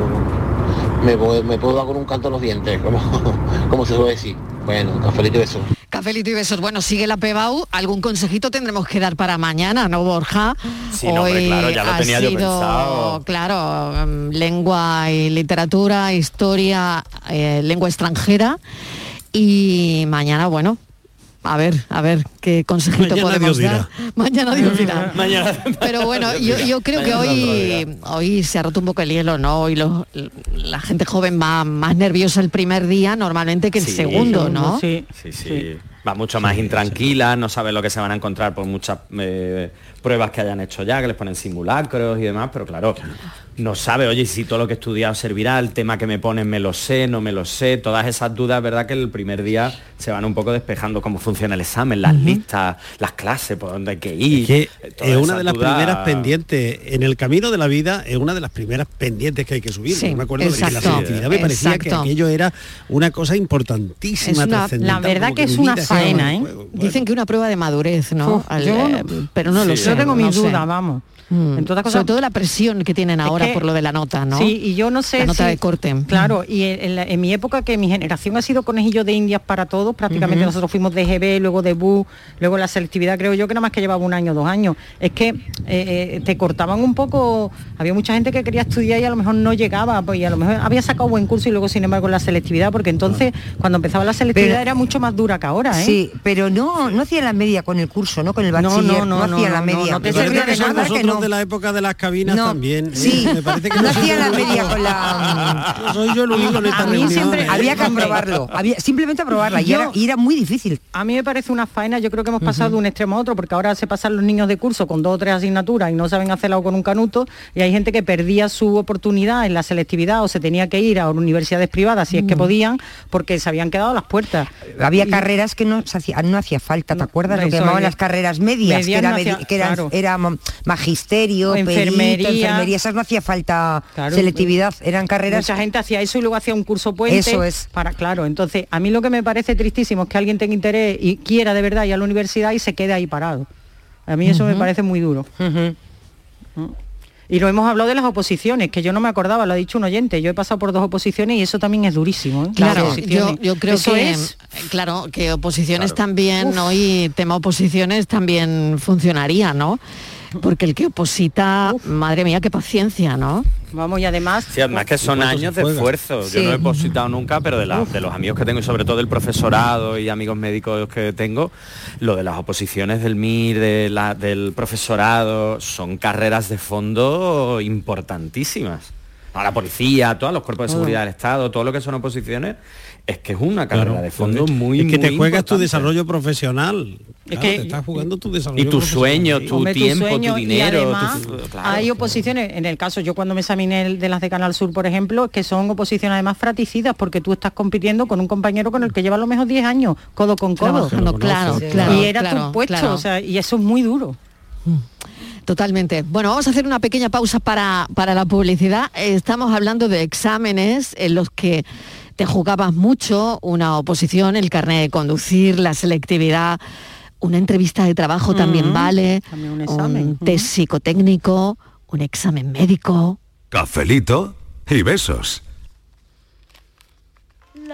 me, voy- me puedo dar con un canto en los dientes, como, como se suele decir. Bueno, cafelito y beso. Cafelito y besos. Bueno, sigue la PEBAU. Algún consejito tendremos que dar para mañana, ¿no, Borja? Sí, no, hombre, claro, ya lo ha tenía yo sido, pensado. Claro, mm, lengua y literatura, historia, eh, lengua extranjera. Y mañana, bueno, a ver, a ver qué consejito Mañana podemos Dios dar. dirá. Mañana Dios dirá. Mañana. Pero bueno, yo, yo creo que hoy, hoy se ha roto un poco el hielo, ¿no? Hoy los- la gente joven va más nerviosa el primer día normalmente que el Sí, segundo, ¿no? Sí, sí. Va mucho más intranquila, no sabe lo que se van a encontrar por muchas eh, pruebas que hayan hecho ya, que les ponen simulacros y demás, pero claro, no sabe, oye, si todo lo que he estudiado servirá, el tema que me ponen me lo sé, no me lo sé, todas esas dudas, ¿verdad? Que el primer día se van un poco despejando cómo funciona el examen, las listas, las clases, por dónde hay que ir. que eh, es una de las dudas- primeras pendientes en el camino de la vida es una de las primeras pendientes que hay que subir Sí, me acuerdo de que la selectividad me parecía que aquello era una cosa importantísima Es una- la verdad que es una faena, ¿eh? Dicen que una prueba de madurez, ¿no? Uf, Al- yo eh, pero no lo sé. Yo tengo mis dudas, vamos. Mm. En todas cosas- Sobre todo la presión que tienen ahora que- por lo de la nota, ¿no? Sí, y yo no sé La nota si- de corte. Claro, y en, en la- en mi época que mi generación ha sido conejillo de indias para todos, prácticamente nosotros fuimos de GB, luego de BU, luego la selectividad creo yo que nada más que llevaba un año, dos años. Es que eh, eh, te cortaban un poco, había mucha gente que quería estudiar y a lo mejor no llegaba, pues y a lo mejor había sacado buen curso y luego sin embargo la selectividad, porque entonces cuando empezaba la selectividad Pero- era mucho más dura que ahora, ¿eh? Sí, pero no, no hacían la media con el curso, ¿no? Con el No, no, bachiller, no, no, no, hacían la media. no te Me parece servía que de son nada, vosotros que no. De la época de las cabinas No, también. ¿eh? sí. Me parece que No no yo la media con la... No soy yo el único en esta A mí reunión, siempre- ¿eh? Había que aprobarlo, había, simplemente aprobarla, y Yo- era, y era muy difícil. A mí me parece una faena, yo creo que hemos pasado de un extremo a otro, porque ahora se pasan los niños de curso con dos o tres asignaturas y no saben hacerlo con un canuto, y hay gente que perdía su oportunidad en la selectividad o se tenía que ir a universidades privadas si es que podían, porque se habían quedado a las puertas. Había Y- carreras que no, se hacía, no hacía falta, ¿te acuerdas? Lo que llamaban las carreras medias, Medias que era, no hacía- que eran- claro. era mo- magisterio, perito, enfermería. enfermería, esas no hacía falta Claro. selectividad, eran carreras... Mucha gente hacía eso y luego hacía un curso puente. Eso es. Para, claro, entonces a mí lo que me parece tristísimo es que alguien tenga interés y quiera de verdad ir a la universidad y se quede ahí parado. A mí eso me parece muy duro. Mm. Y lo hemos hablado de las oposiciones, que yo no me acordaba, lo ha dicho un oyente. Yo he pasado por dos oposiciones y eso también es durísimo. ¿eh? Claro, yo, creo Eso que es claro que oposiciones también hoy tema oposiciones también funcionaría, ¿no? Porque el que oposita, madre mía, qué paciencia, ¿no? Vamos, y además... Sí, además que son ¿Cuánto se años de esfuerzo. Sí. Yo no he positado nunca, pero de, la- de los amigos que tengo y sobre todo del profesorado y amigos médicos que tengo, lo de las oposiciones del MIR, de la- del profesorado, son carreras de fondo importantísimas. A la policía, a todos los cuerpos de seguridad del Estado, todo lo que son oposiciones, es que es una carrera Claro, de fondo muy es que te muy juegas tu desarrollo profesional. Claro, que- te estás jugando tu desarrollo Y tus sueños, tu Hombre, tiempo, tu sueño, dinero, además, tu- claro. hay oposiciones, en el caso yo cuando me examiné el de las de Canal Sur, por ejemplo, que son oposiciones además fraticidas, porque tú estás compitiendo con un compañero con el que lleva a lo mejor 10 años, codo con codo. Trabajando, claro, claro, Y era claro, tu puesto, claro. o sea, y eso es muy duro. Totalmente. Bueno, vamos a hacer una pequeña pausa para, para la publicidad. Estamos hablando de exámenes en los que te jugabas mucho, una oposición, el carnet de conducir, la selectividad, una entrevista de trabajo también vale, también un examen, test psicotécnico, un examen médico. Cafelito y besos.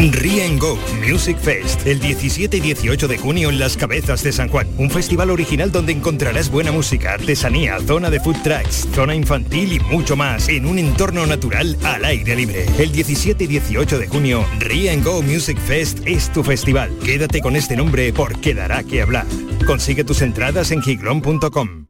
En Go Music Fest, el 17 y 18 de junio en Las Cabezas de San Juan. Un festival original donde encontrarás buena música, artesanía, zona de food trucks, zona infantil y mucho más, en un entorno natural al aire libre. El 17 y 18 de junio, en Go Music Fest es tu festival. Quédate con este nombre porque dará que hablar. Consigue tus entradas en giglón.com.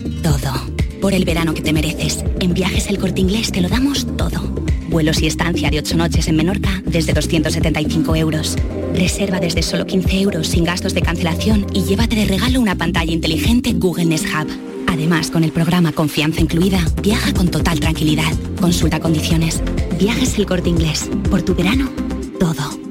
todo. Por el verano que te mereces. En Viajes El Corte Inglés te lo damos todo. Vuelos y estancia de 8 noches en Menorca desde 275 euros. Reserva desde solo 15 euros sin gastos de cancelación y llévate de regalo una pantalla inteligente Google Nest Hub. Además, con el programa Confianza Incluida, viaja con total tranquilidad. Consulta condiciones. Viajes el corte inglés. Por tu verano, todo.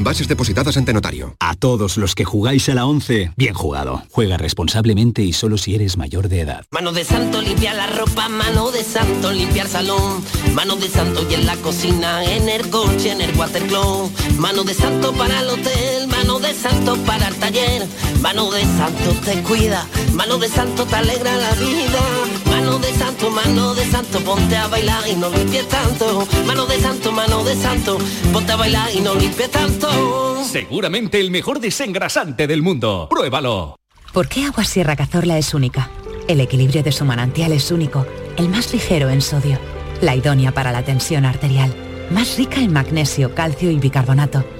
Bases depositadas ante notario. A todos los que jugáis a la 11, bien jugado. Juega responsablemente y solo si eres mayor de edad. Mano de santo limpia la ropa, mano de santo limpia el salón, mano de santo y en la cocina, en el coche, en el watercloak, mano de santo para el hotel, mano de santo para el taller, mano de santo te cuida, mano de santo te alegra la vida, mano de santo, mano de santo, ponte a bailar y no limpies tanto, mano de santo, mano de santo, ponte a bailar y no limpies tanto. Seguramente el mejor desengrasante del mundo. Pruébalo. ¿Por qué Agua Sierra Cazorla es única? El equilibrio de su manantial es único, el más ligero en sodio, la idónea para la tensión arterial, más rica en magnesio, calcio y bicarbonato.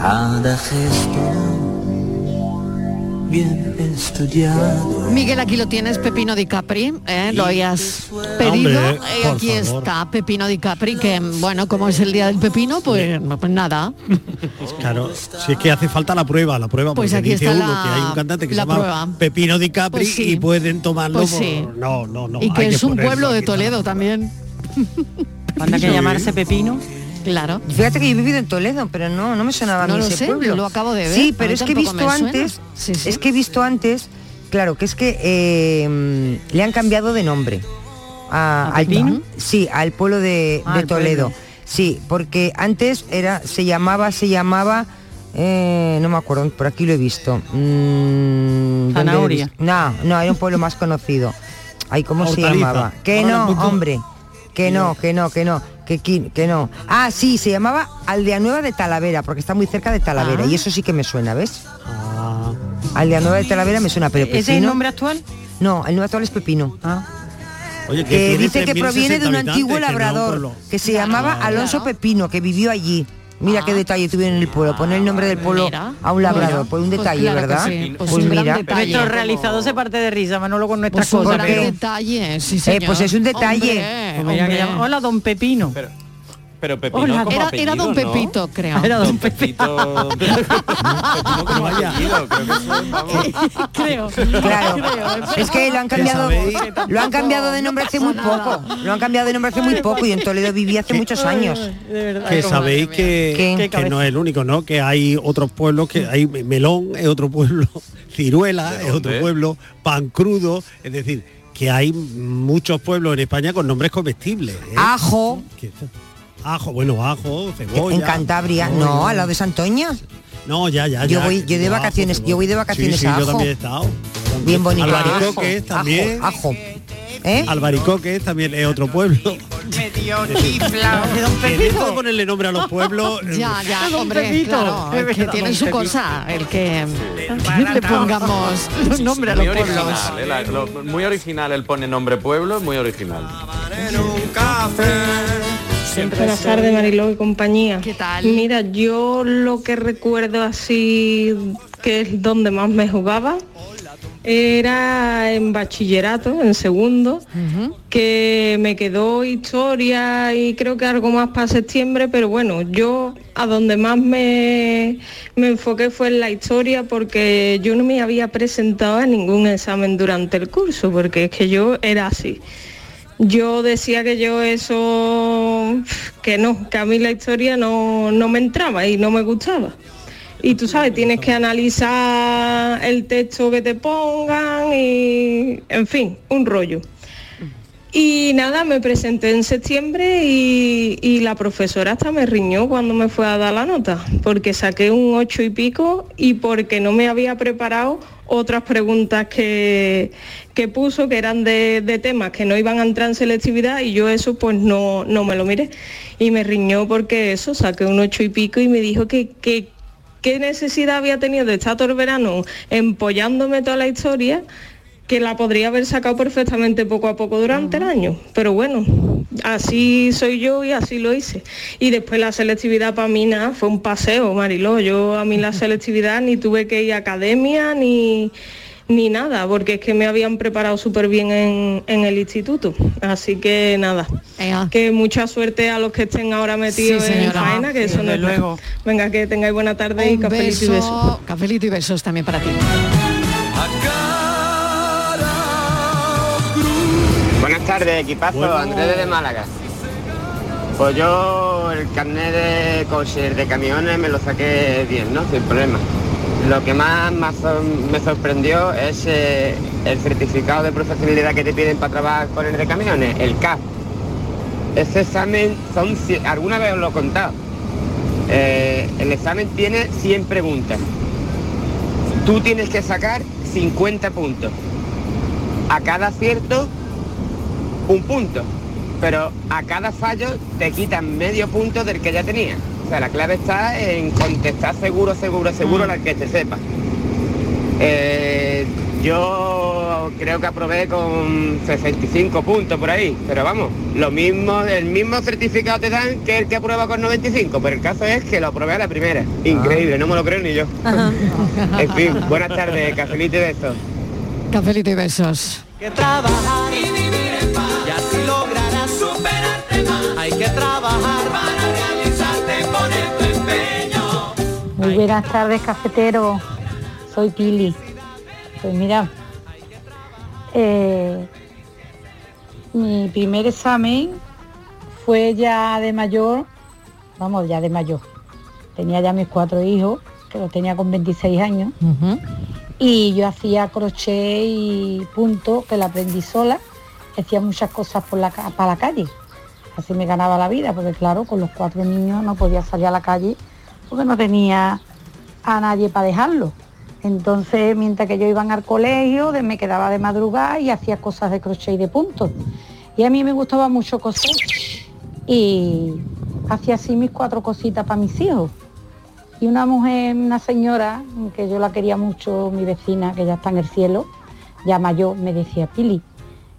cada gesto bien estudiado. Miguel, aquí lo tienes, Pepino Di Capri, ¿eh? lo habías pedido. Hombre, Eh, aquí favor. está Pepino Di Capri, que bueno, como es el día del pepino, pues, pues nada. Claro, si es que hace falta la prueba, la prueba, Pues porque aquí dice está uno la- que hay un cantante que la se llama prueba. Pepino Di Capri Pues sí. y pueden tomarlo Pues por-. No, no, no. y que hay es un pueblo de. Toledo también. Anda que llamarse Pepino. Claro. Fíjate que yo he vivido en Toledo, pero no, no me sonaba a No mí lo ese sé, pueblo. lo acabo de ver, Sí, a pero es que he visto antes, es que he visto antes, claro, que es que eh, le han cambiado de nombre. A, ¿A al- sí, al pueblo de, Ah, de Toledo. pueblo. Sí, porque antes era, se llamaba, se llamaba, eh, no me acuerdo, por aquí lo he visto. Mm, ¿dónde lo he Zanahoria. visto? No, no, era un pueblo más conocido. Ay, ¿cómo se llamaba? Que Ahora no, hombre. Que no, que no, que no, que, no. Ah, sí, se llamaba Aldea Nueva de Talavera, porque está muy cerca de Talavera, Ah. y eso sí que me suena, ¿ves? Aldea Nueva de Talavera me suena, pero ¿Ese es el Pepino... nombre actual? No, el nombre actual es Pepino. Oye, que Eh, tiene dice que 3.060 proviene de un antiguo que no labrador que se llamaba Alonso Pepino, que vivió allí. Mira qué detalle tuvieron en el pueblo, poner el nombre del pueblo Mira. a un labrador, pues un pues detalle, claro que ¿verdad? sí, pues Pues un mira, detalle. Nuestro realizador se parte de risa, Manolo, con nuestras Pues un cosas. pero- detalle, sí, Eh, señor. pues es un detalle. Hombre, Pues hombre. Hola, don Pepino. Pero Pepino Hola. como Era, apellido, era don ¿no? Pepito, creo. Era don Don Pepito. Pepino como apellido, creo que eso, vamos. creo. Claro, Creo. es que lo han cambiado, lo han cambiado de nombre hace muy poco, lo han cambiado de nombre hace muy poco y en Toledo viví hace muchos años. Que sabéis que, que no es el único, ¿no? Que hay otros pueblos, que hay Melón es otro pueblo, Ciruela es otro pueblo, Pan Crudo, es decir, que hay muchos pueblos en España con nombres comestibles. ¿eh? Ajo, Ajo, bueno, ajo, cebolla. en Cantabria, cebolla. no, al lado de Santoña. No, ya, ya, Yo ya, voy- yo de vacaciones- ajo, yo voy de vacaciones sí, a sí, yo Ajo. también he estado. yo también. Bien bonito. Albaricoques Ajo, también. Ajo, ¿eh? Albaricoques también es otro pueblo. Medio esto de ponerle nombre a los pueblos. eh, Ya, ya, Don hombre, Pepito. claro, Es que verdad, tiene don su Pepito. cosa, el que le pongamos los nombres a Muy los pueblos. original, ¿eh? La- lo- muy original el pone nombre pueblo, muy original. Buenas tardes, Mariló y compañía. ¿Qué tal? Mira, yo lo que recuerdo así, que es donde más me jugaba, era en bachillerato, en segundo, que me quedó historia y creo que algo más para septiembre, pero bueno, yo a donde más me, me enfoqué fue en la historia porque yo no me había presentado a ningún examen durante el curso, porque es que yo era así. Yo decía que yo eso, que no, que a mí la historia no, no me entraba y no me gustaba y tú sabes, tienes que analizar el texto que te pongan y, en fin, un rollo. Y nada, me presenté en septiembre y, y la profesora hasta me riñó cuando me fue a dar la nota, porque saqué un ocho y pico y porque no me había preparado otras preguntas que, que puso, que eran de, de temas que no iban a entrar en selectividad y yo eso pues no, no me lo miré. Y me riñó porque eso, saqué un ocho y pico y me dijo que, que qué necesidad había tenido de estar todo el verano empollándome toda la historia que la podría haber sacado perfectamente poco a poco durante el año. Pero bueno, así soy yo y así lo hice. Y después la selectividad para mí nada, fue un paseo, Mariló. Yo a mí la selectividad ni tuve que ir a academia ni, ni nada, porque es que me habían preparado súper bien en, en el instituto. Así que nada, que mucha suerte a los que estén ahora metidos Sí, en faena, que Sí, eso no es luego. Venga, que tengáis buena tarde y cafelito y beso, besos. cafelito y besos también para ti. Tardes, equipazo, Andrés de Málaga. Pues yo el carnet de coche de camiones me lo saqué bien, ¿no? Sin problema. Lo que más, me sorprendió es eh, el certificado de profesionalidad que te piden para trabajar con el de camiones, el CAP. Ese examen son, alguna vez os lo he contado. Eh, el examen tiene 100 preguntas. Tú tienes que sacar 50 puntos. A cada acierto un punto, pero a cada fallo te quitan medio punto del que ya tenía. O sea, la clave está en contestar seguro, seguro, seguro la que te sepa. Eh, yo creo que aprobé con 65 puntos por ahí, pero vamos, lo mismo, el mismo certificado te dan que el que aprueba con 95, pero el caso es que lo aprobé a la primera. Increíble, no me lo creo ni yo. En fin, buenas tardes, cafelito y besos. Cafelito y besos. que trabajar y vivir superarte más. Hay que trabajar para realizarte, poner tu empeño. Muy buenas tardes, cafetero. Soy Pili. Pues mira, eh, mi primer examen fue ya de mayor, vamos, ya de mayor. Tenía ya mis cuatro hijos, que los tenía con 26 años, y yo hacía crochet y punto, que la aprendí sola. Hacía muchas cosas para la calle. Así me ganaba la vida, porque claro, con los cuatro niños no podía salir a la calle porque no tenía a nadie para dejarlo. Entonces, mientras que yo iban al colegio, me quedaba de madrugada y hacía cosas de crochet y de punto. Y a mí me gustaba mucho coser y hacía así mis cuatro cositas para mis hijos. Y una mujer, una señora, que yo la quería mucho, mi vecina, que ya está en el cielo, ya mayor, me decía, Pili,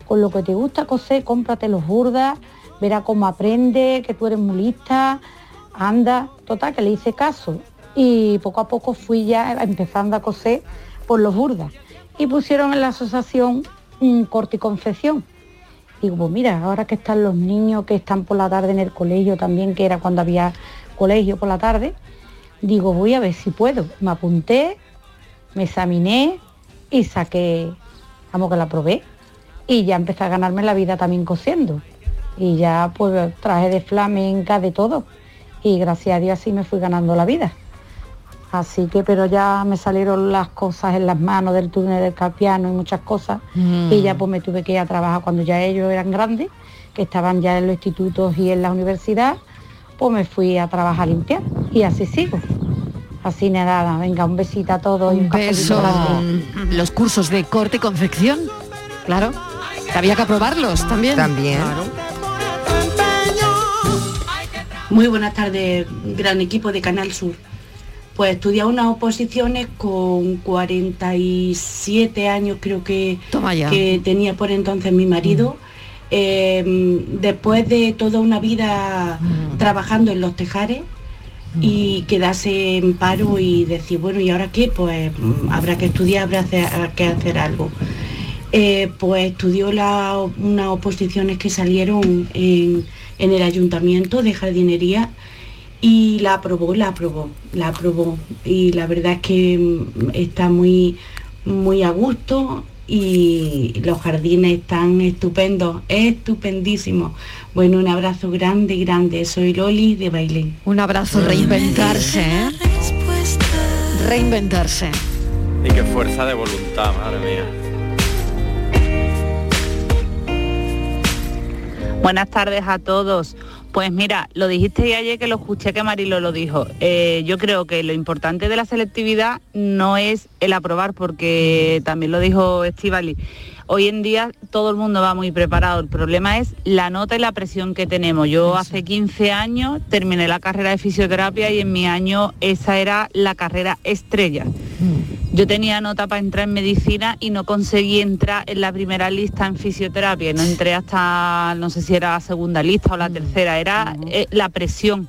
con lo que te gusta coser, cómprate los burdas, verá cómo aprende, que tú eres muy lista, anda, total, que le hice caso. Y poco a poco fui ya empezando a coser por los burdas. Y pusieron en la asociación un corte y confección. Digo, pues mira, ahora que están los niños que están por la tarde en el colegio también, que era cuando había colegio por la tarde, digo, voy a ver si puedo. Me apunté, me examiné y saqué, vamos que la probé. Y ya empecé a ganarme la vida también cosiendo. Y ya pues traje de flamenca, de todo. Y gracias a Dios así me fui ganando la vida. Así que, pero ya me salieron las cosas en las manos del túnel del capiano y muchas cosas. Mm. Y ya pues me tuve que ir a trabajar cuando ya ellos eran grandes, que estaban ya en los institutos y en la universidad, pues me fui a trabajar a limpiar. Y así sigo. Así nada, venga, un besito a todos y un Un cafelito beso. Los cursos de corte y confección, claro. Había que aprobarlos también. También. Claro. Muy buenas tardes, gran equipo de Canal Sur. Pues estudié unas oposiciones con 47 años creo que, que tenía por entonces mi marido. Eh, después de toda una vida trabajando en los tejares, y quedarse en paro y decir, bueno, ¿y ahora qué? Pues mm, habrá que estudiar, habrá que hacer algo. Eh, pues estudió la- unas oposiciones que salieron en, en el ayuntamiento de jardinería y la aprobó, la aprobó, la aprobó. Y la verdad es que mm, está muy, muy a gusto y los jardines están estupendos, estupendísimos. Bueno, un abrazo grande, grande. Soy Loli de Bailén. Un abrazo, reinventarse, ¿eh? Reinventarse. Y qué fuerza de voluntad, madre mía. Buenas tardes a todos. Pues mira, lo dijiste ayer que lo escuché que Marilo lo dijo. Eh, yo creo que lo importante de la selectividad no es el aprobar, porque también lo dijo Estivali. Hoy en día todo el mundo va muy preparado. El problema es la nota y la presión que tenemos. Yo hace 15 años terminé la carrera de fisioterapia y en mi año esa era la carrera estrella. Yo tenía nota para entrar en medicina y no conseguí entrar en la primera lista en fisioterapia. No entré hasta, no sé si era la segunda lista o la tercera, era eh, la presión.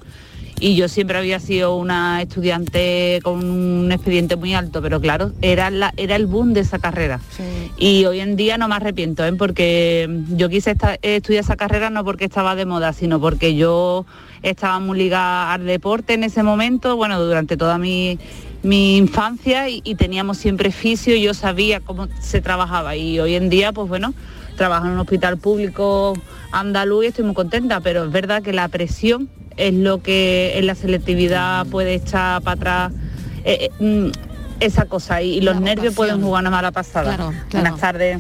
Y yo siempre había sido una estudiante con un expediente muy alto, pero claro, era, la, era el boom de esa carrera. Y hoy en día no me arrepiento, ¿eh? porque yo quise esta- estudiar esa carrera no porque estaba de moda, sino porque yo estaba muy ligada al deporte en ese momento, bueno, durante toda mi, mi infancia y, y teníamos siempre fisio y yo sabía cómo se trabajaba. Y hoy en día, pues bueno, trabajo en un hospital público andaluz y estoy muy contenta, pero es verdad que la presión es lo que en la selectividad puede echar para atrás eh, eh, mm, esa cosa y, y los nervios pueden jugar una mala pasada. Claro, claro. Buenas tardes.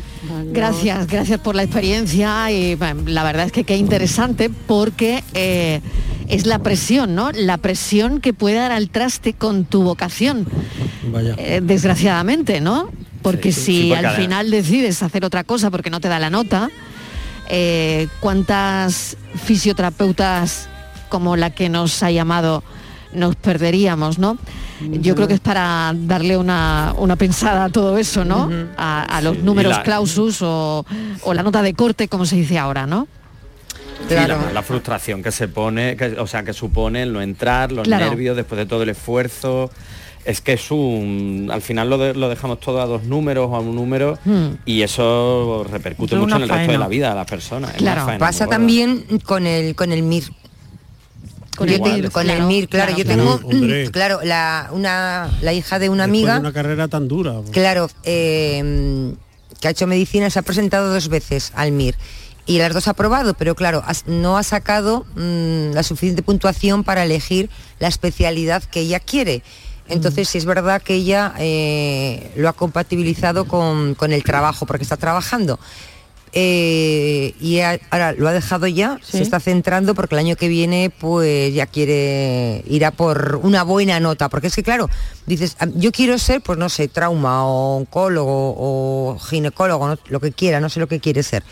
Gracias, gracias por la experiencia y bueno, la verdad es que qué interesante porque eh, es la presión, ¿no? La presión que puede dar al traste con tu vocación, Vaya. eh, desgraciadamente, ¿no? Porque Sí, si sí, porque al final decides hacer otra cosa porque no te da la nota, eh, ¿cuántas fisioterapeutas como la que nos ha llamado nos perderíamos, ¿no? Yo creo que es para darle una, una pensada a todo eso, ¿no? a, a los Sí, números la- clausus o, o la nota de corte, como se dice ahora, ¿no? Sí, la, la frustración que se pone, que, o sea, que supone el no entrar, los Claro. nervios después de todo el esfuerzo. Es que es un. Al final lo, de- lo dejamos todo a dos números o a un número Hmm. y eso repercute Es mucho en el resto de la vida de las personas. Faena Pasa también con el con el MIR. Con Yo el MIR, con claro, el MIR, claro, claro, yo tengo, Hombre. claro, la, una, la hija de una Después de amiga, una carrera tan dura. claro, eh, que ha hecho medicina, se ha presentado dos veces al MIR y las dos ha aprobado, pero claro, has- no ha sacado mm, la suficiente puntuación para elegir la especialidad que ella quiere. Entonces, sí es verdad que ella eh, lo ha compatibilizado con, con el trabajo, porque está trabajando. Eh, y ahora lo ha dejado ya, se está centrando porque el año que viene pues ya quiere ir a por una buena nota, porque es que claro, dices, "Ah, yo quiero ser, pues no sé, trauma o oncólogo o ginecólogo, no- lo que quiera, no sé lo que quiere ser.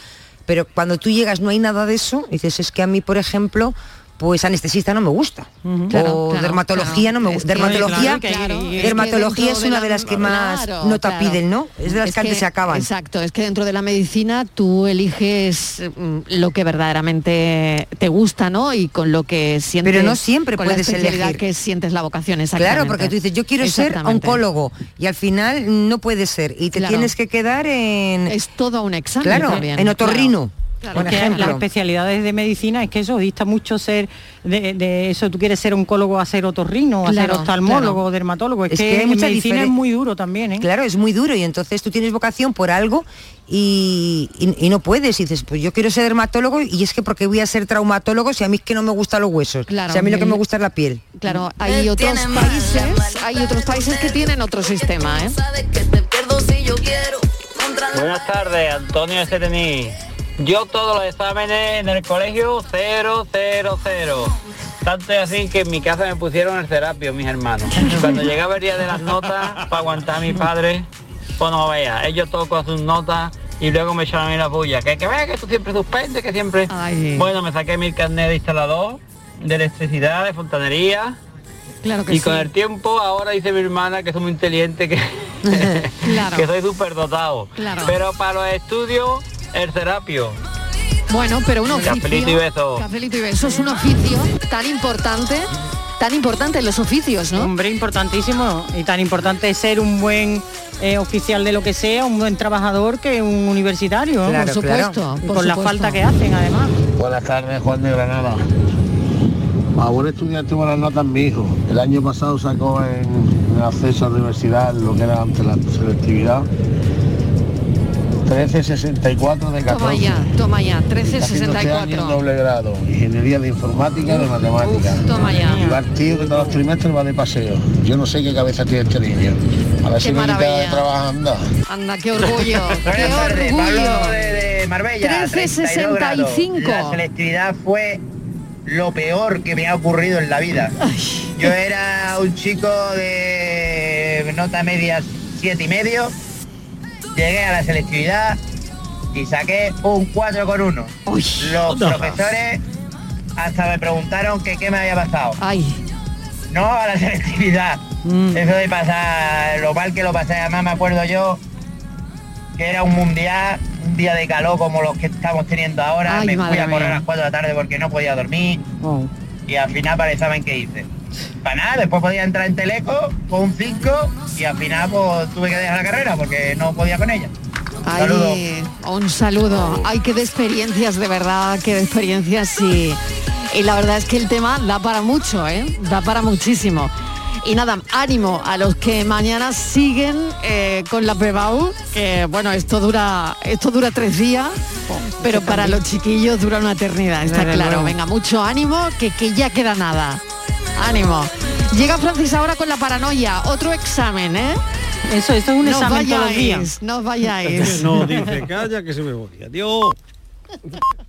Pero cuando tú llegas no hay nada de eso, dices, es que a mí, por ejemplo, pues anestesista no me gusta. Claro, o claro, dermatología no me gusta. Dermatología, es que dermatología es de una la- de las que más nota piden, ¿no? Es de las Es que antes se acaban. Exacto, es que dentro de la medicina tú eliges mm, lo que verdaderamente te gusta, ¿no? Y con lo que sientes. Pero no siempre con la puedes especialidad elegir. que sientes la vocación, exactamente. Claro, porque tú dices, yo quiero ser oncólogo y al final no puede ser y te tienes que quedar en... Es todo un examen Claro, también, en otorrino. Claro, las especialidades de medicina es que eso dista mucho ser de, de eso. Tú quieres ser oncólogo a ser otorrino, a ser oftalmólogo, claro. dermatólogo. Es, Es que, que en medicina es muy duro también, ¿eh? Claro, es muy duro y entonces tú tienes vocación por algo y, y- y no puedes. Y dices, pues yo quiero ser dermatólogo y es que porque voy a ser traumatólogo si a mí es que no me gustan los huesos. Claro. si a mí lo que me gusta es la piel. Claro, hay otros países, hay otros países que tienen otro sistema, ¿eh? Buenas tardes, Antonio Setení. Yo todos los exámenes en el colegio 0, 0, 0. Tanto es así que en mi casa me pusieron el terapio, mis hermanos. Cuando llegaba el día de las notas, para aguantar a mi padre, pues no vea, ellos todos con sus notas y luego me echaron a mí la bulla. Que, que vea que tú siempre suspendes, que siempre... Bueno, me saqué mi carnet de instalador, de electricidad, de fontanería. Claro que y con el tiempo ahora dice mi hermana que soy muy inteligente, que, Claro. que soy súper dotado. Claro. Pero para los estudios, el terapio. Bueno, pero un oficio. Cafelito y beso. Cafelito y beso es un oficio tan importante tan importante en los oficios, ¿no? Hombre, importantísimo. Y tan importante es ser un buen eh, oficial de lo que sea, un buen trabajador que un universitario. ¿no? Claro, Por supuesto, claro. Y por con la falta que hacen, además. Buenas tardes, Juan de Granada. A buen estudiante buenas notas mi hijo. El año pasado sacó en el acceso a la universidad lo que era ante la selectividad 1364 de 14. Toma ya, toma ya, Está haciendo este año en 1364. doble grado, ingeniería de informática y de matemáticas. toma ya. Y va el tío que todos los trimestres va de paseo. Yo no sé qué cabeza tiene este niño. A ver Qué si me quita de maravilla. trabajar, anda. Anda, qué orgullo, qué tardes, orgullo. Pablo de, de Marbella. 32 grados. 1365. La selectividad fue lo peor que me ha ocurrido en la vida. Yo era un chico de nota media siete y medio. Llegué a la selectividad y saqué un 4 con 1. Los profesores hasta me preguntaron que qué me había pasado. Ay. No a la selectividad. Eso de pasar, lo mal que lo pasé, además me acuerdo yo que era un mundial, un día de calor como los que estamos teniendo ahora, Ay, me fui a correr mía. a las 4 de la tarde porque no podía dormir y al final para el examen que hice. Para nada, después podía entrar en Teleco con un 5 y al final pues tuve que dejar la carrera porque no podía con ella. Ay, un saludo. Ay, qué de experiencias, de verdad, qué de experiencias y, y la verdad es que el tema da para mucho, ¿eh? Da para muchísimo. Y nada, ánimo a los que mañana siguen eh, con la PBAU, que bueno, esto dura, esto dura tres días, pero para los chiquillos dura una eternidad, está claro. Venga, mucho ánimo, que, que ya queda nada. Ánimo. Llega Francis ahora con la paranoia, otro examen, ¿eh? Eso, esto es un No examen todos los vayáis, días. No os vayáis. No, dice, calla que se me voy. Adiós.